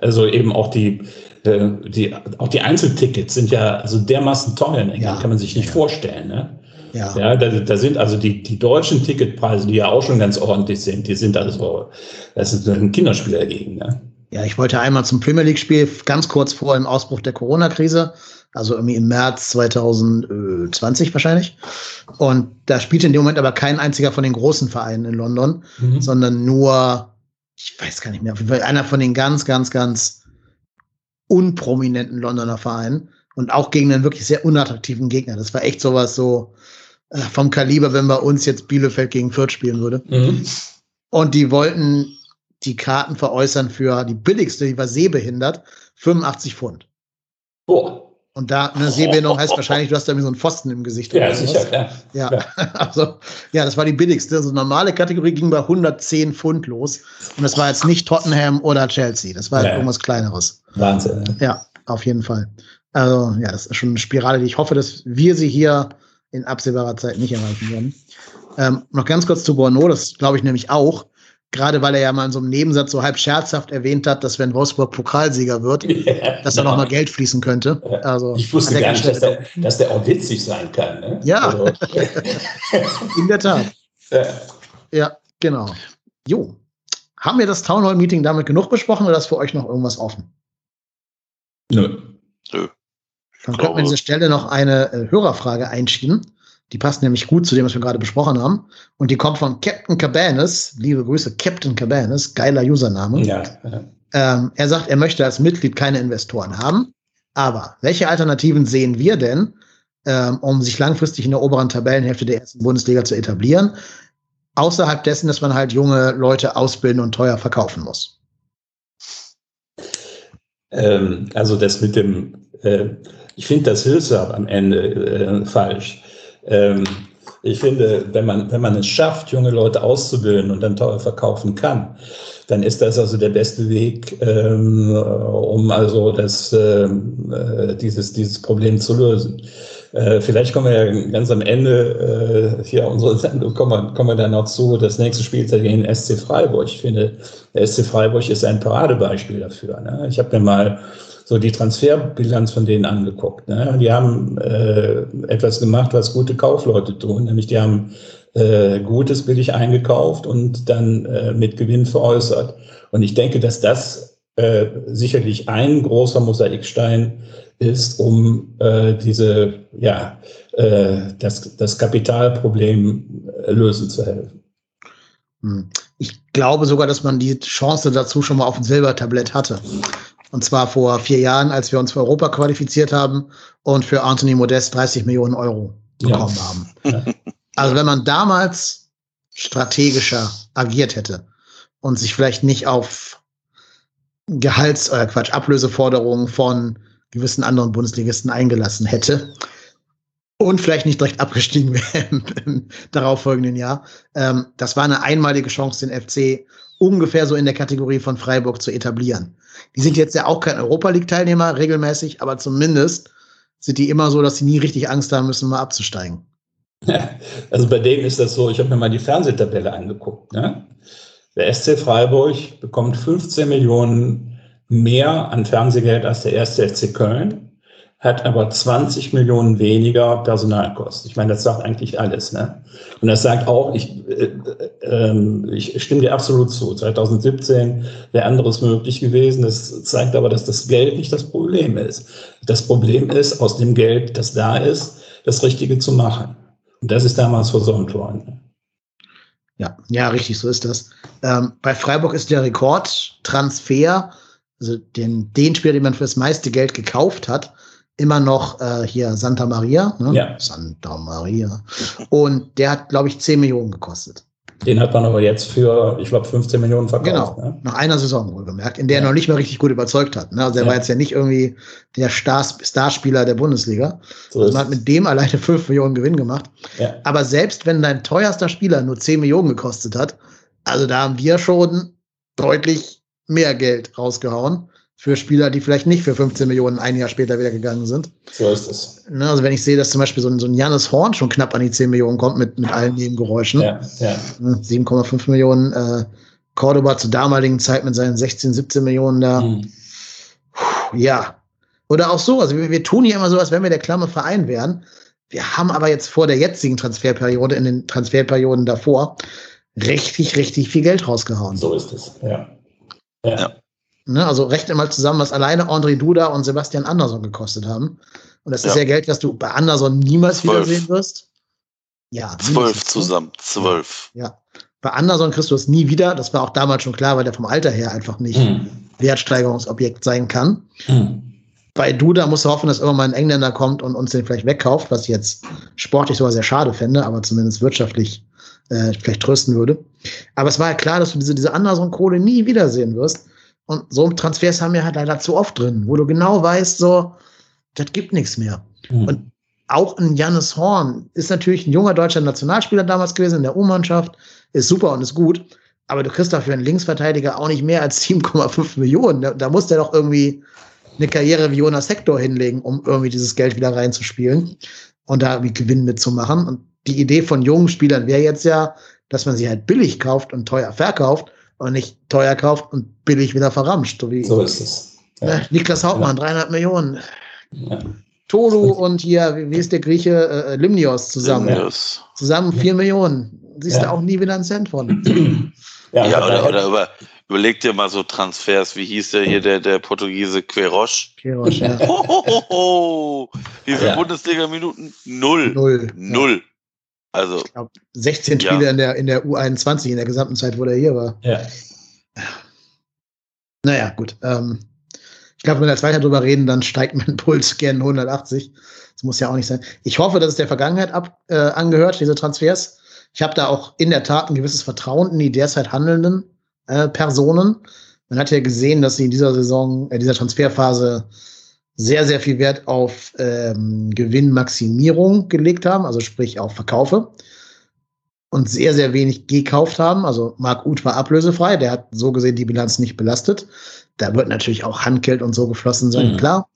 Also eben auch die, äh, die, auch die Einzeltickets sind ja also dermaßen teuer in England, ja. kann man sich nicht ja. vorstellen. Ne? Ja, ja da, da, sind also die, die deutschen Ticketpreise, die ja auch schon ganz ordentlich sind, die sind also, das ist ein Kinderspiel dagegen. Ne? Ja, ich wollte einmal zum Premier League-Spiel ganz kurz vor dem Ausbruch der Corona-Krise, also irgendwie im März 2020 wahrscheinlich. Und da spielte in dem Moment aber kein einziger von den großen Vereinen in London, mhm. sondern nur, ich weiß gar nicht mehr, auf jeden Fall einer von den ganz, ganz, ganz unprominenten Londoner Vereinen und auch gegen einen wirklich sehr unattraktiven Gegner. Das war echt sowas so, vom Kaliber, wenn bei uns jetzt Bielefeld gegen Fürth spielen würde. Mhm. Und die wollten die Karten veräußern für die billigste, die war sehbehindert, 85 Pfund. Boah. Und da eine Sehbehinderung heißt wahrscheinlich, du hast da so einen Pfosten im Gesicht. Ja, sicher, klar. Ja. ja. [laughs] also, ja, das war die billigste. Also normale Kategorie ging bei 110 Pfund los. Und das war jetzt nicht Tottenham oder Chelsea. Das war ja. irgendwas Kleineres. Wahnsinn. Ja. ja, auf jeden Fall. Also, ja, das ist schon eine Spirale, die ich hoffe, dass wir sie hier in absehbarer Zeit nicht erreichen werden. Ähm, noch ganz kurz zu Borno, das glaube ich nämlich auch, gerade weil er ja mal in so einem Nebensatz so halb scherzhaft erwähnt hat, dass wenn Wolfsburg Pokalsieger wird, [laughs] yeah, dass da noch mal Geld fließen könnte. Also, ich wusste gar nicht, dass der, dass der, auch witzig sein kann. Ne? Ja, also. [laughs] in der Tat. Ja, genau. Jo. Haben wir das Town Hall Meeting damit genug besprochen oder ist für euch noch irgendwas offen? Nö. Nö. Dann könnten wir an dieser Stelle noch eine äh, Hörerfrage einschieben. Die passt nämlich gut zu dem, was wir gerade besprochen haben. Und die kommt von Captain Cabanis. Liebe Grüße, Captain Cabanis. Geiler Username. Ja, ja. Ähm, er sagt, er möchte als Mitglied keine Investoren haben. Aber welche Alternativen sehen wir denn, ähm, um sich langfristig in der oberen Tabellenhälfte der ersten Bundesliga zu etablieren? Außerhalb dessen, dass man halt junge Leute ausbilden und teuer verkaufen muss. Ähm, also das mit dem äh, ich finde das Hilfsverb am Ende äh, falsch. Ähm, ich finde, wenn man, wenn man es schafft, junge Leute auszubilden und dann teuer verkaufen kann, dann ist das also der beste Weg, ähm, um also das, ähm, äh, dieses, dieses Problem zu lösen. Äh, vielleicht kommen wir ja ganz am Ende äh, hier unserer Sendung, kommen wir, kommen wir dann noch zu, das nächste Spieltag gegen SC Freiburg. Ich finde, der SC Freiburg ist ein Paradebeispiel dafür. Ne? Ich habe mir mal so die Transferbilanz von denen angeguckt. Ne? Die haben äh, etwas gemacht, was gute Kaufleute tun, nämlich die haben äh, Gutes billig eingekauft und dann äh, mit Gewinn veräußert. Und ich denke, dass das äh, sicherlich ein großer Mosaikstein ist, um äh, diese, ja, äh, das, das Kapitalproblem äh, lösen zu helfen. Hm. Ich glaube sogar, dass man die Chance dazu schon mal auf dem Silbertablett hatte. Und zwar vor vier Jahren, als wir uns für Europa qualifiziert haben und für Anthony Modest 30 Millionen Euro bekommen ja. haben. Ja. Also wenn man damals strategischer agiert hätte und sich vielleicht nicht auf Gehalts- oder äh, Quatsch, Ablöseforderungen von gewissen anderen Bundesligisten eingelassen hätte und vielleicht nicht direkt abgestiegen [laughs] wäre im, im darauffolgenden Jahr. Ähm, das war eine einmalige Chance, den FC ungefähr so in der Kategorie von Freiburg zu etablieren. Die sind jetzt ja auch kein Europa League-Teilnehmer regelmäßig, aber zumindest sind die immer so, dass sie nie richtig Angst haben müssen, mal abzusteigen. Also bei denen ist das so, ich habe mir mal die Fernsehtabelle angeguckt. Ne? Der SC Freiburg bekommt 15 Millionen mehr an Fernsehgeld als der erste FC Köln hat aber 20 Millionen weniger Personalkosten. Ich meine, das sagt eigentlich alles. Ne? Und das sagt auch, ich, äh, äh, ich stimme dir absolut zu. 2017 wäre anderes möglich gewesen. Das zeigt aber, dass das Geld nicht das Problem ist. Das Problem ist, aus dem Geld, das da ist, das Richtige zu machen. Und das ist damals versäumt worden. Ja, ja, richtig, so ist das. Ähm, bei Freiburg ist der Rekordtransfer, also den, den Spieler, den man für das meiste Geld gekauft hat, immer noch äh, hier Santa Maria. Ne? Ja. Santa Maria. Und der hat, glaube ich, 10 Millionen gekostet. Den hat man aber jetzt für, ich glaube, 15 Millionen verkauft. Genau, ne? nach einer Saison wohlgemerkt, in der ja. er noch nicht mal richtig gut überzeugt hat. Ne? Also er ja. war jetzt ja nicht irgendwie der Star Starspieler der Bundesliga. So also man hat mit dem alleine 5 Millionen Gewinn gemacht. Ja. Aber selbst wenn dein teuerster Spieler nur 10 Millionen gekostet hat, also da haben wir schon deutlich mehr Geld rausgehauen für Spieler, die vielleicht nicht für 15 Millionen ein Jahr später wieder gegangen sind. So ist es. Ne, also wenn ich sehe, dass zum Beispiel so ein, so ein Janis Horn schon knapp an die 10 Millionen kommt mit, mit allen Nebengeräuschen. Ja, ja. 7,5 ne, Millionen. Äh, Cordoba zur damaligen Zeit mit seinen 16, 17 Millionen da. Mhm. Ja. Oder auch so. Also wir, wir tun hier immer so, als wenn wir der klamme Verein wären. Wir haben aber jetzt vor der jetzigen Transferperiode, in den Transferperioden davor, richtig, richtig viel Geld rausgehauen. So ist es, ja. ja. ja. Ne, also rechne mal zusammen, was alleine André Duda und Sebastian Andersson gekostet haben. Und das ja. ist ja Geld, was du bei Anderson niemals Zwölf. wiedersehen wirst. Ja. Zwölf zusammen. Zwölf. Ja. Bei Anderson kriegst du es nie wieder. Das war auch damals schon klar, weil der vom Alter her einfach nicht hm. Wertsteigerungsobjekt sein kann. Hm. Bei Duda musst du hoffen, dass irgendwann mal ein Engländer kommt und uns den vielleicht wegkauft, was ich jetzt sportlich sogar sehr schade fände, aber zumindest wirtschaftlich äh, vielleicht trösten würde. Aber es war ja klar, dass du diese, diese Anderson-Kohle nie wiedersehen wirst. Und so Transfers haben wir halt leider zu oft drin, wo du genau weißt, so, das gibt nichts mehr. Mhm. Und auch ein Jannis Horn ist natürlich ein junger deutscher Nationalspieler damals gewesen in der U-Mannschaft, ist super und ist gut. Aber du kriegst dafür einen Linksverteidiger auch nicht mehr als [laughs] 7,5 Millionen. Da, da, muss der doch irgendwie eine Karriere wie Jonas Hector hinlegen, um irgendwie dieses Geld wieder reinzuspielen und da irgendwie Gewinn mitzumachen. Und die Idee von jungen Spielern wäre jetzt ja, dass man sie halt billig kauft und teuer verkauft und nicht teuer kauft und billig wieder verramscht. So, wie, so ist es. Ja. Ne, Niklas Hauptmann, ja. dreieinhalb Millionen. Ja. Tolu und hier, wie ist der Grieche, äh, Limnios zusammen. Limnios. Zusammen vier Millionen. Siehst du auch nie wieder einen Cent von. Ja, ja oder, oder über, überleg dir mal so Transfers, wie hieß der hier, der, der Portugiese Queiroz? Queiroz, ja. [laughs] Hohoho. Wie viele Bundesliga-Minuten? Null. Null. Null. Also. Ich glaub, 16 Spiele ja. in, der, in der U21 in der gesamten Zeit, wo der hier war. Ja. Naja, gut. Ähm, ich glaube, wenn wir jetzt weiter drüber reden, dann steigt mein [laughs] Puls gern 180. Das muss ja auch nicht sein. Ich hoffe, dass es der Vergangenheit ab, äh, angehört, diese Transfers. Ich habe da auch in der Tat ein gewisses Vertrauen in die derzeit handelnden äh, Personen. Man hat ja gesehen, dass sie in dieser Saison, in äh, dieser Transferphase sehr, sehr viel Wert auf ähm, Gewinnmaximierung gelegt haben, also sprich auf Verkaufe und sehr, sehr wenig gekauft haben. Also Marc Uth war ablösefrei, der hat so gesehen die Bilanz nicht belastet. Da wird natürlich auch Handgeld und so geflossen sein, mhm. klar.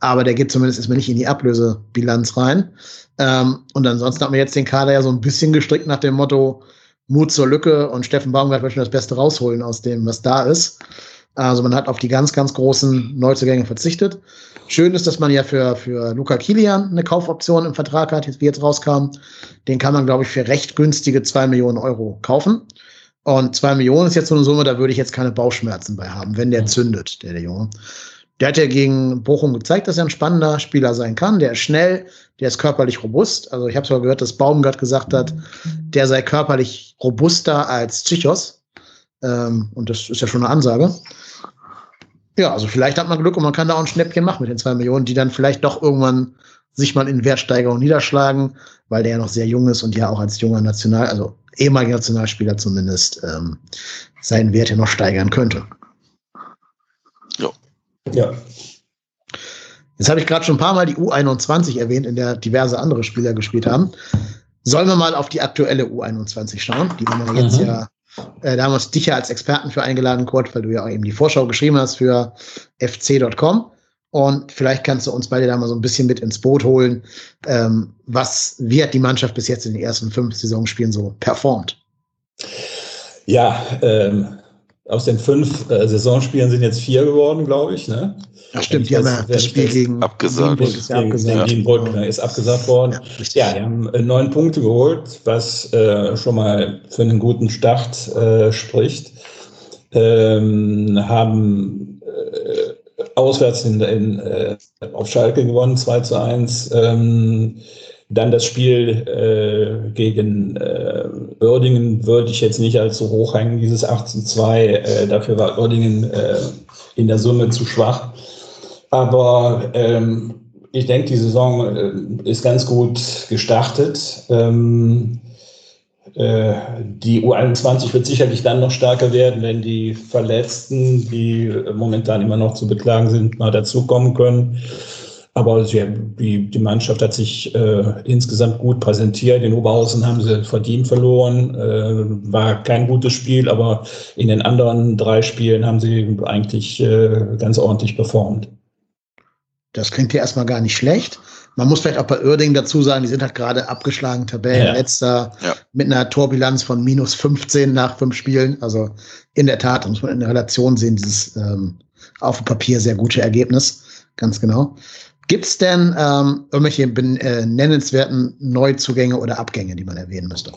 Aber der geht zumindest erstmal nicht in die Ablösebilanz rein. Ähm, und ansonsten hat man jetzt den Kader ja so ein bisschen gestrickt nach dem Motto Mut zur Lücke und Steffen Baumgart wird schon das Beste rausholen aus dem, was da ist. Also man hat auf die ganz, ganz großen Neuzugänge verzichtet. Schön ist, dass man ja für, für Luca Kilian eine Kaufoption im Vertrag hat, wie jetzt rauskam. Den kann man, glaube ich, für recht günstige zwei Millionen Euro kaufen. Und zwei Millionen ist jetzt so eine Summe, da würde ich jetzt keine Bauchschmerzen bei haben, wenn der zündet, der, der Junge. Der hat ja gegen Bochum gezeigt, dass er ein spannender Spieler sein kann. Der ist schnell, der ist körperlich robust. Also ich habe sogar gehört, dass Baumgart gesagt hat, der sei körperlich robuster als Chichos. Ähm, und das ist ja schon eine Ansage. Ja, also vielleicht hat man Glück und man kann da auch ein Schnäppchen machen mit den zwei Millionen, die dann vielleicht doch irgendwann sich mal in Wertsteigerung niederschlagen, weil der ja noch sehr jung ist und ja auch als junger National, also ehemaliger Nationalspieler zumindest, ähm, seinen Wert ja noch steigern könnte. Ja. Ja. Jetzt habe ich gerade schon ein paar Mal die U21 erwähnt, in der diverse andere Spieler gespielt haben. Sollen wir mal auf die aktuelle U21 schauen, die wir jetzt mhm. ja äh, da haben wir uns dich ja als Experten für eingeladen, Kurt, weil du ja auch eben die Vorschau geschrieben hast für fc.com. Und vielleicht kannst du uns beide da mal so ein bisschen mit ins Boot holen. Ähm, was, wie hat die Mannschaft bis jetzt in den ersten fünf Saisonspielen so performt? Ja, ähm, aus den fünf äh, Saisonspielen sind jetzt vier geworden, glaube ich. Ne? Ja, stimmt, die haben ja das Spiel gegen abgesagt. Ist ja abgesagt. Gegen Brück, ne, ist abgesagt worden. Ja, ja die haben äh, neun Punkte geholt, was äh, schon mal für einen guten Start äh, spricht. Ähm, haben äh, auswärts in, in, äh, auf Schalke gewonnen, 2 zu 1. Ähm, Dann das Spiel äh, gegen äh, Oerdingen würde ich jetzt nicht als so hoch hängen, dieses 18-2. Äh, dafür war Oerdingen äh, in der Summe zu schwach. Aber ähm, ich denke, die Saison äh, ist ganz gut gestartet. Ähm, äh, die U21 wird sicherlich dann noch stärker werden, wenn die Verletzten, die momentan immer noch zu beklagen sind, mal dazukommen können. Aber sie, die, die Mannschaft hat sich äh, insgesamt gut präsentiert. In Oberhausen haben sie verdient verloren. Äh, war kein gutes Spiel, aber in den anderen drei Spielen haben sie eigentlich äh, ganz ordentlich performt. Das klingt ja erstmal gar nicht schlecht. Man muss vielleicht auch bei Oerding dazu sagen, die sind halt gerade abgeschlagen, Tabellenletzter ja. mit einer Torbilanz von minus 15 nach fünf Spielen. Also in der Tat, muss man in der Relation sehen, dieses ähm, auf dem Papier sehr gute Ergebnis. Ganz genau. Gibt es denn ähm, irgendwelche äh, nennenswerten Neuzugänge oder Abgänge, die man erwähnen müsste?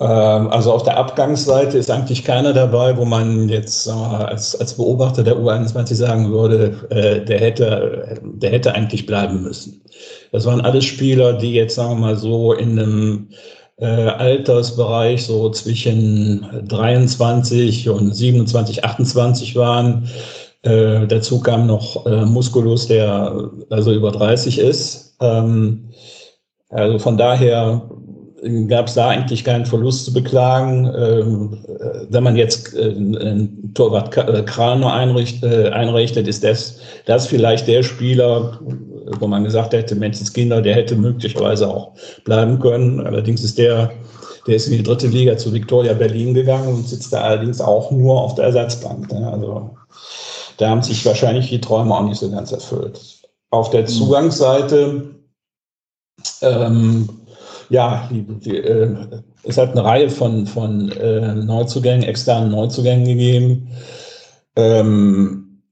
Ähm, also auf der Abgangsseite ist eigentlich keiner dabei, wo man jetzt als, als Beobachter der U21 sagen würde, äh, der, hätte, der hätte eigentlich bleiben müssen. Das waren alles Spieler, die jetzt, sagen wir mal so, in einem äh, Altersbereich so zwischen 23 und 27, 28 waren. Äh, dazu kam noch äh, Musculus, der also über 30 ist. Ähm, also von daher gab es da eigentlich keinen Verlust zu beklagen. Ähm, äh, wenn man jetzt äh, einen Torwart äh, Kraner äh, einrichtet, ist das, das vielleicht der Spieler, wo man gesagt hätte, Kinder, der hätte möglicherweise auch bleiben können. Allerdings ist der, der ist in die dritte Liga zu Victoria Berlin gegangen und sitzt da allerdings auch nur auf der Ersatzbank. Ne? Also da haben sich wahrscheinlich die Träume auch nicht so ganz erfüllt. Auf der mhm. Zugangsseite ähm, ja, die, die, äh, es hat eine Reihe von, von äh, Neuzugängen, externen Neuzugängen gegeben. Ähm,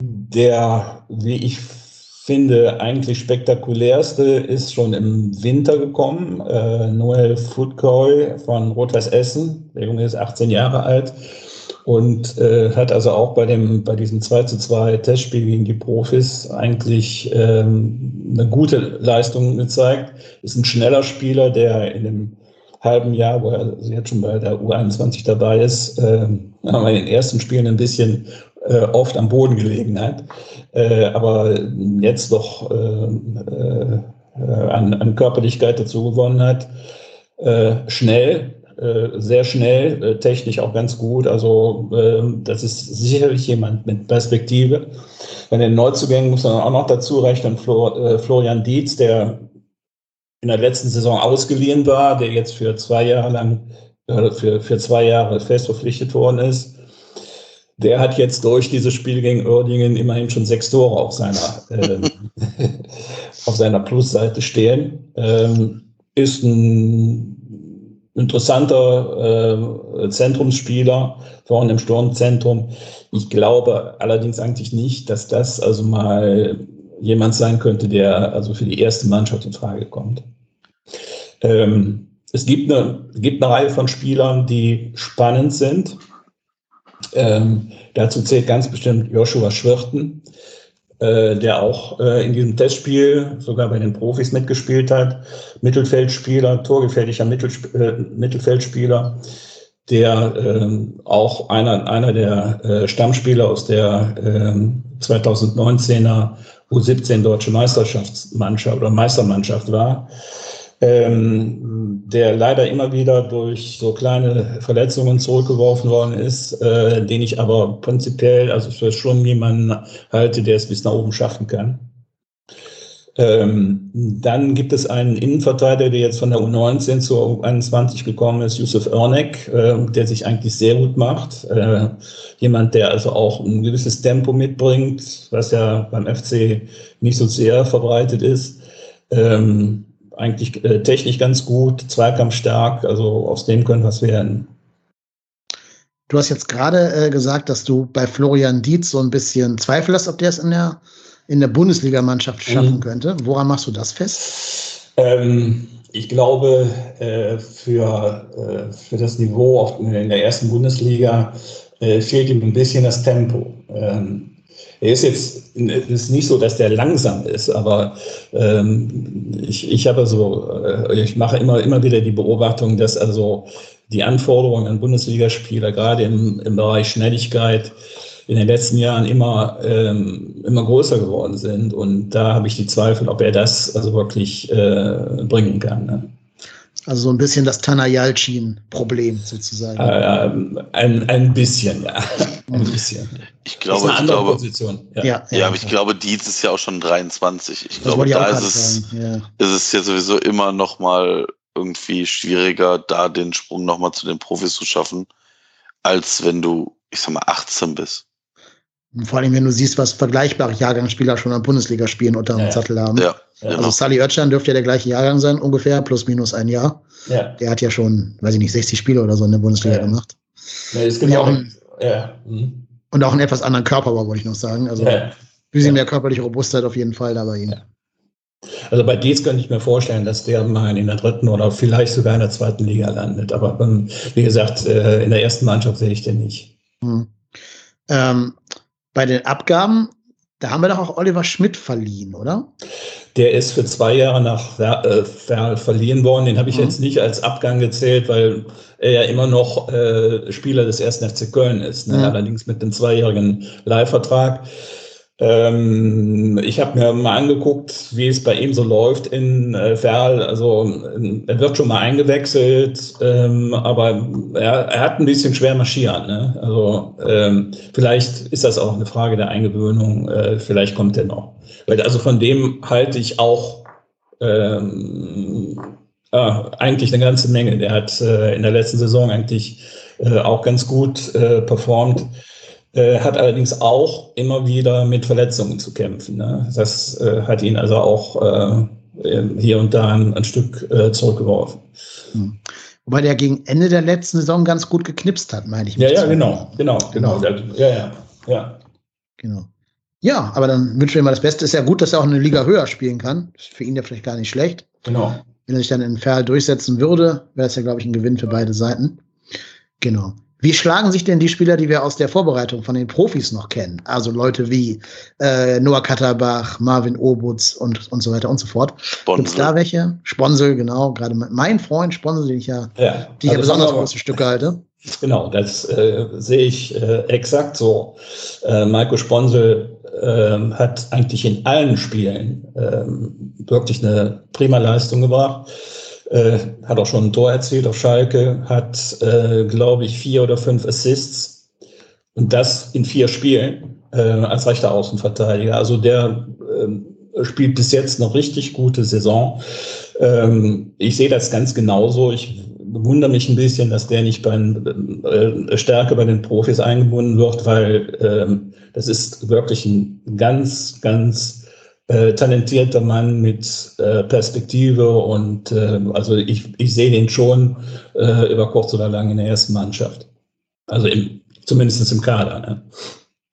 der, wie ich finde, eigentlich spektakulärste ist schon im Winter gekommen. Äh, Noel Futkoy von Rot-Weiß Essen. Der Junge ist 18 Jahre alt und äh, hat also auch bei dem bei diesem 2 zu 2 Testspiel gegen die Profis eigentlich ähm, eine gute Leistung gezeigt. Ist ein schneller Spieler, der in dem halben Jahr, wo er jetzt schon bei der U21 dabei ist, äh, haben wir in den ersten Spielen ein bisschen äh, oft am Boden gelegen hat, äh, aber jetzt doch äh, äh, an, an Körperlichkeit dazu gewonnen hat. Äh, schnell, sehr schnell, äh, technisch auch ganz gut. Also ähm, das ist sicherlich jemand mit Perspektive. Bei den Neuzugängen muss man auch noch dazu rechnen, äh, Florian Dietz, der in der letzten Saison ausgeliehen war, der jetzt für zwei Jahre lang, für, für zwei Jahre fest verpflichtet worden ist. Der hat jetzt durch dieses Spiel gegen Oerdingen immerhin schon sechs Tore auf seiner, äh, [laughs] auf seiner Plusseite stehen. Ähm, ist ein interessanter äh, Zentrumsspieler vorne im Sturmzentrum. Ich glaube allerdings eigentlich nicht, dass das also mal jemand sein könnte, der also für die erste Mannschaft in Frage kommt. Ähm, es gibt eine, gibt eine Reihe von Spielern, die spannend sind. Ähm, dazu zählt ganz bestimmt Joshua Schwirten, äh, der auch äh, in diesem Testspiel sogar bei den Profis mitgespielt hat. Mittelfeldspieler, torgefährlicher Mittelsp äh, Mittelfeldspieler, der ähm, auch einer, einer der äh, Stammspieler aus der 2019er ähm, U17 Deutsche Meisterschaftsmannschaft oder Meistermannschaft war ähm, der leider immer wieder durch so kleine Verletzungen zurückgeworfen worden ist, äh, den ich aber prinzipiell, also für schon jemanden halte, der es bis nach oben schaffen kann. Ähm, dann gibt es einen Innenverteidiger, der jetzt von der U19 zur U21 gekommen ist, Yusuf Örnek, äh, der sich eigentlich sehr gut macht. Äh, jemand, der also auch ein gewisses Tempo mitbringt, was ja beim FC nicht so sehr verbreitet ist. Ähm, eigentlich äh, technisch ganz gut, zweikampfstark, also aus dem könnte was werden. Du hast jetzt gerade äh, gesagt, dass du bei Florian Dietz so ein bisschen Zweifel hast, ob der es in der, in der Bundesligamannschaft schaffen mhm. könnte. Woran machst du das fest? Ähm, ich glaube, äh, für, äh, für das Niveau in der ersten Bundesliga äh, fehlt ihm ein bisschen das Tempo. Ähm, Er ist jetzt ist nicht so, dass der langsam ist, aber ähm, ich, ich habe so, äh, ich mache immer, immer wieder die Beobachtung, dass also die Anforderungen an Bundesligaspieler gerade im, im Bereich Schnelligkeit in den letzten Jahren immer, ähm, immer größer geworden sind. Und da habe ich die Zweifel, ob er das also wirklich äh, bringen kann. Ne? Also so ein bisschen das Tanayalcin-Problem sozusagen. Äh, ein, ein bisschen, ja. Ein bisschen. Ich glaube, ich glaube, Position. Ja, ja, ja, ja aber ich glaube, Dietz ist ja auch schon 23. Ich das glaube, da ist es, ja. ist es ja sowieso immer noch mal irgendwie schwieriger, da den Sprung noch mal zu den Profis zu schaffen, als wenn du, ich sag mal, 18 bist. Vor allem, wenn du siehst, was vergleichbare Jahrgangsspieler schon an Bundesliga spielen unter dem ja, Sattel haben. Ja, also genau. Sally Oetschan dürfte ja der gleiche Jahrgang sein, ungefähr, plus minus ein Jahr. Ja. Der hat ja schon, weiß ich nicht, 60 Spiele oder so in der Bundesliga ja. gemacht. Ja, ist genau und, auch ein, ja. Mhm. und auch einen etwas anderen Körperbau, wollte ich noch sagen. Also ein bisschen mehr körperliche Robustheit auf jeden Fall da bei ihm. Also bei Dietz könnte ich mir vorstellen, dass der mal in der dritten oder vielleicht sogar in der zweiten Liga landet. Aber ähm, wie gesagt, äh, in der ersten Mannschaft sehe ich den nicht. Hm. Ähm, bei den Abgaben, da haben wir doch auch Oliver Schmidt verliehen, oder? Der ist für zwei Jahre nach äh, verliehen worden. Den habe ich mhm. jetzt nicht als Abgang gezählt, weil er ja immer noch äh, Spieler des ersten FC Köln ist. Ne? Mhm. Allerdings mit einem zweijährigen Leihvertrag. Ähm, ich habe mir mal angeguckt, wie es bei ihm so läuft in äh, Ferl. Also äh, er wird schon mal eingewechselt, ähm, aber er, er, hat ein bisschen schwer marschieren. Ne? Also ähm, vielleicht ist das auch eine Frage der Eingewöhnung. Äh, vielleicht kommt er noch. Weil also von dem halte ich auch ähm, äh, eigentlich eine ganze Menge. Der hat äh, in der letzten Saison eigentlich äh, auch ganz gut äh, performt. Äh, hat allerdings auch immer wieder mit Verletzungen zu kämpfen. Ne? Das äh, hat ihn also auch äh, hier und da ein, ein Stück äh, zurückgeworfen. Hm. Wobei der gegen Ende der letzten Saison ganz gut geknipst hat, meine ich. Ja, ja, genau, genau, genau. genau. Ja, ja, ja. Genau. Ja, aber dann wünschen wir mal das Beste. Ist ja gut, dass er auch eine Liga höher spielen kann. Ist für ihn ja vielleicht gar nicht schlecht. Genau. Wenn er sich dann in Ferl durchsetzen würde, wäre es ja, glaube ich, ein Gewinn für beide Seiten. Genau. Wie schlagen sich denn die Spieler, die wir aus der Vorbereitung von den Profis noch kennen? Also Leute wie äh, Noah Katterbach, Marvin Obutz und, und so weiter und so fort. Gibt es da welche? Sponsel, genau. Gerade mein Freund Sponsel, den ich ja, ja die also ja besonders große Stücke halte. Genau, das äh, sehe ich äh, exakt so. Äh, Marco Sponsel äh, hat eigentlich in allen Spielen äh, wirklich eine prima Leistung gebracht. Äh, hat auch schon ein Tor erzielt auf Schalke, hat, äh, glaube ich, vier oder fünf Assists und das in vier Spielen äh, als rechter Außenverteidiger. Also der äh, spielt bis jetzt noch richtig gute Saison. Ähm, ich sehe das ganz genauso. Ich wundere mich ein bisschen, dass der nicht bei, äh, stärker bei den Profis eingebunden wird, weil ähm, das ist wirklich ein ganz, ganz äh, talentierter Mann mit äh, Perspektive und äh, also ich, ich sehe den schon äh, über kurz oder lang in der ersten Mannschaft. Also im, zumindest im Kader. Ne?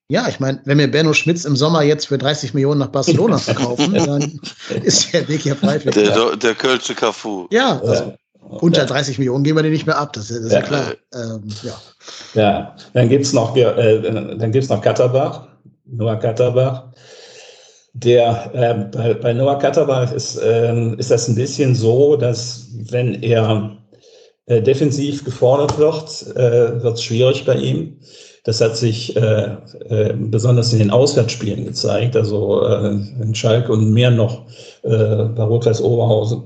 Ja, ich meine, wenn wir Benno Schmitz im Sommer jetzt für 30 Millionen nach Barcelona verkaufen, [laughs] dann ist der Weg ja breit. Der, der Kölsche Cafu. Ja, also ja. Unter 30 Millionen geben wir den nicht mehr ab, das, ist, das ist ja. ja, klar. Ähm, ja. ja, dann gibt es noch, äh, noch Katterbach, Noah Katterbach der, äh, bei, bei Noah Katterbach ist, äh, ist das ein bisschen so, dass wenn er äh, defensiv gefordert wird, äh, wird es schwierig bei ihm. Das hat sich äh, äh, besonders in den Auswärtsspielen gezeigt, also äh, in Schalke und mehr noch äh, bei Rot-Weiß Oberhausen.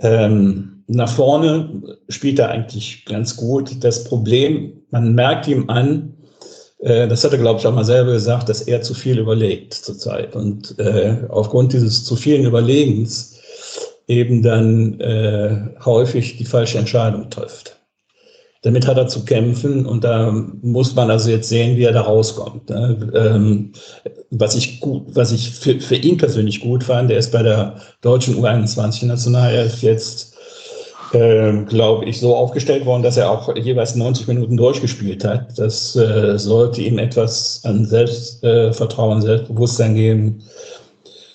Ähm, nach vorne spielt er eigentlich ganz gut. Das Problem, man merkt ihm an, äh, das hat er, glaube ich, auch mal selber gesagt, dass er zu viel überlegt zurzeit und äh, aufgrund dieses zu vielen Überlegens eben dann äh, häufig die falsche Entscheidung trifft. Damit hat er zu kämpfen und da muss man also jetzt sehen, wie er da rauskommt. Ne? Ähm, was ich gut, was ich für, für ihn persönlich gut fand, der ist bei der deutschen U21-Nationalelf jetzt äh, glaube ich, so aufgestellt worden, dass er auch jeweils 90 Minuten durchgespielt hat. Das äh, sollte ihm etwas an Selbstvertrauen, äh, Selbstbewusstsein geben.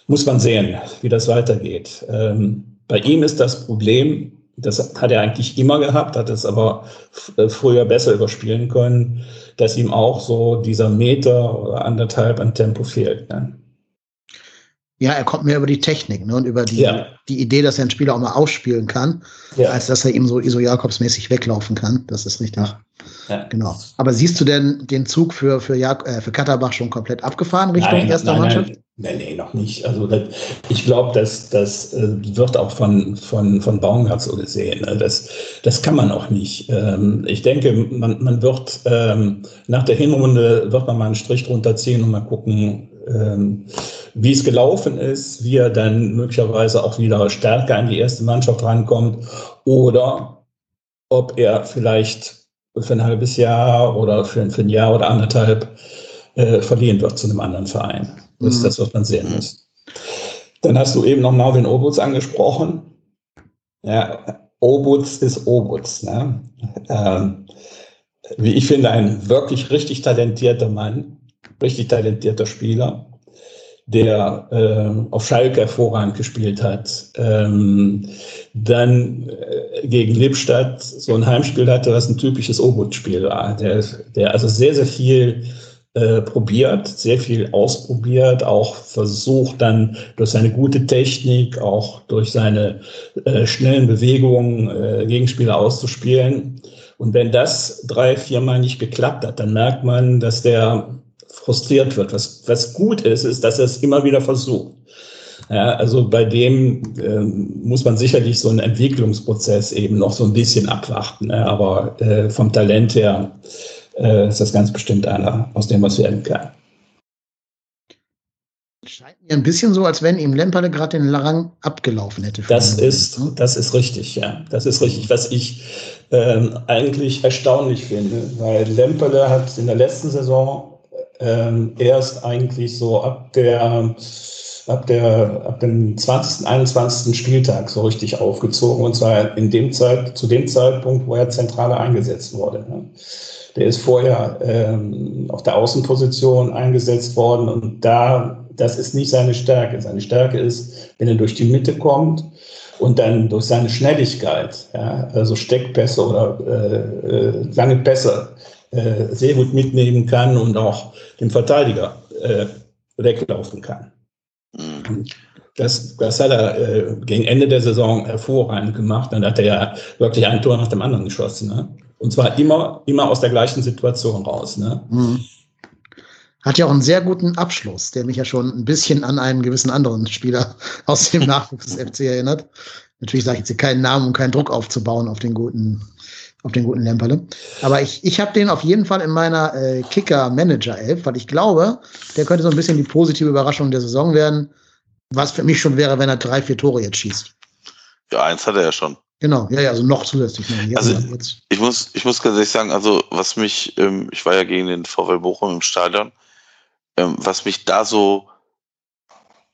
Muss man sehen, wie das weitergeht. Ähm, bei ihm ist das Problem, das hat er eigentlich immer gehabt, hat es aber äh, früher besser überspielen können, dass ihm auch so dieser Meter oder anderthalb an Tempo fehlt. Ne? Ja, er kommt mehr über die Technik ne, und über die, ja. die Idee, dass er einen Spieler auch mal ausspielen kann, ja. als dass er ihm so Iso Jakobs-mäßig weglaufen kann. Das ist richtig. Ja. Genau. Aber siehst du denn den Zug für, für, Jak äh, für Katterbach schon komplett abgefahren Richtung nein, erster nein, Mannschaft? Nein. Nee, nee, noch nicht. Also das, ich glaube, das, das äh, wird auch von, von, von Baumgart so gesehen. Ne? Das, das kann man auch nicht. Ähm, ich denke, man, man wird ähm, nach der Hinrunde wird man mal einen Strich drunter ziehen und mal gucken, ähm, wie es gelaufen ist, wie er dann möglicherweise auch wieder stärker in die erste Mannschaft rankommt oder ob er vielleicht für ein halbes Jahr oder für, für ein Jahr oder anderthalb äh, verliehen wird zu einem anderen Verein. Das, mhm. das wird man sehen müssen. Dann hast du eben noch Marvin Obutz angesprochen. Ja, Obutz ist Obutz. Ne? Ähm, wie ich finde, ein wirklich richtig talentierter Mann, richtig talentierter Spieler, der äh, auf Schalke hervorragend gespielt hat. Ähm, dann äh, gegen Lippstadt so ein Heimspiel hatte, was ein typisches Obutz-Spiel war. Der, der also sehr, sehr viel äh, probiert, sehr viel ausprobiert, auch versucht dann durch seine gute Technik, auch durch seine äh, schnellen Bewegungen äh, Gegenspieler auszuspielen. Und wenn das drei, viermal nicht geklappt hat, dann merkt man, dass der frustriert wird. Was, was gut ist, ist, dass er es immer wieder versucht. Ja, also bei dem ähm, muss man sicherlich so einen Entwicklungsprozess eben noch so ein bisschen abwarten. Ne? Aber äh, vom Talent her äh, ist das ganz bestimmt einer, aus dem was werden kann. Scheint mir ein bisschen so, als wenn ihm Lemperle gerade den Rang abgelaufen hätte. Das ist, ne? das ist richtig, ja. Das ist richtig, was ich ähm, eigentlich erstaunlich finde, weil Lemperle hat in der letzten Saison ähm, erst eigentlich so ab der ab, der, ab dem 20., 21. Spieltag so richtig aufgezogen und zwar in dem Zeit, zu dem Zeitpunkt, wo er zentraler eingesetzt wurde. Ne? Der ist vorher ähm, auf der Außenposition eingesetzt worden und da, das ist nicht seine Stärke. Seine Stärke ist, wenn er durch die Mitte kommt und dann durch seine Schnelligkeit, ja, also Steckpässe oder äh, äh, lange Pässe äh, sehr gut mitnehmen kann und auch dem Verteidiger äh, weglaufen kann. Mhm. Das, das hat er äh, gegen Ende der Saison hervorragend gemacht. Dann hat er ja wirklich ein Tor nach dem anderen geschossen. Ne? Und zwar immer, immer aus der gleichen Situation raus. Ne? Mhm. Hat ja auch einen sehr guten Abschluss, der mich ja schon ein bisschen an einen gewissen anderen Spieler aus dem [laughs] Nachwuchs des FC erinnert. Natürlich sage ich jetzt hier keinen Namen, um keinen Druck aufzubauen auf den guten, auf den guten Lemperle. Aber ich, ich habe den auf jeden Fall in meiner äh, Kicker-Manager-Elf, weil ich glaube, der könnte so ein bisschen die positive Überraschung der Saison werden. Was für mich schon wäre, wenn er drei, vier Tore jetzt schießt. Ja, eins hat er ja schon. Genau, ja, ja, also noch zusätzlich. Noch also ich muss, ich muss ganz ehrlich sagen, also was mich, ähm, ich war ja gegen den VW Bochum im Stadion, ähm, was mich da so,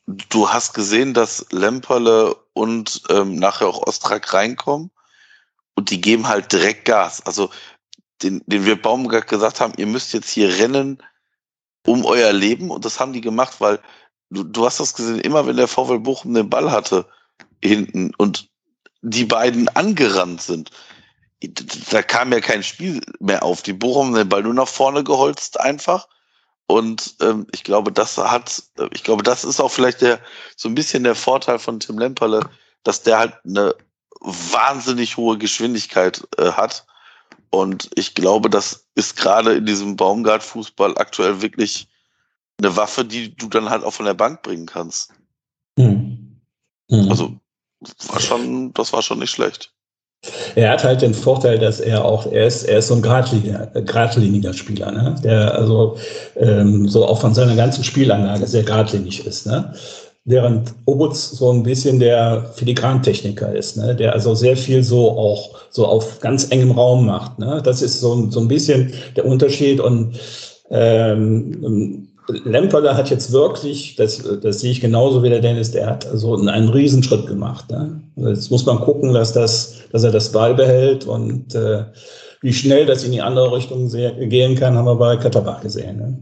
du hast gesehen, dass Lemperle und ähm, nachher auch Ostrak reinkommen und die geben halt direkt Gas. Also den, den wir Baumgart gesagt haben, ihr müsst jetzt hier rennen um euer Leben und das haben die gemacht, weil du, du hast das gesehen, immer wenn der VW Bochum den Ball hatte hinten und die beiden angerannt sind, da kam ja kein Spiel mehr auf. Die Bochum den Ball nur nach vorne geholzt einfach. Und ähm, ich glaube, das hat, ich glaube, das ist auch vielleicht der so ein bisschen der Vorteil von Tim Lemperle, dass der halt eine wahnsinnig hohe Geschwindigkeit äh, hat. Und ich glaube, das ist gerade in diesem Baumgart-Fußball aktuell wirklich eine Waffe, die du dann halt auch von der Bank bringen kannst. Mhm. Mhm. Also war schon, das war schon nicht schlecht. Er hat halt den Vorteil, dass er auch, er ist, er ist so ein geradliniger, geradliniger Spieler, ne? der also ähm, so auch von seiner ganzen Spielanlage sehr geradlinig ist. Ne? Während Obutz so ein bisschen der Filigrantechniker ist, ne? der also sehr viel so auch so auf ganz engem Raum macht. Ne? Das ist so, so ein bisschen der Unterschied und ähm, Lemperle hat jetzt wirklich, das, das sehe ich genauso wie der Dennis, der hat so einen, einen Riesenschritt gemacht. Ne? Jetzt muss man gucken, dass, das, dass er das beibehält und äh, wie schnell das in die andere Richtung gehen kann, haben wir bei Katterbach gesehen. Ne?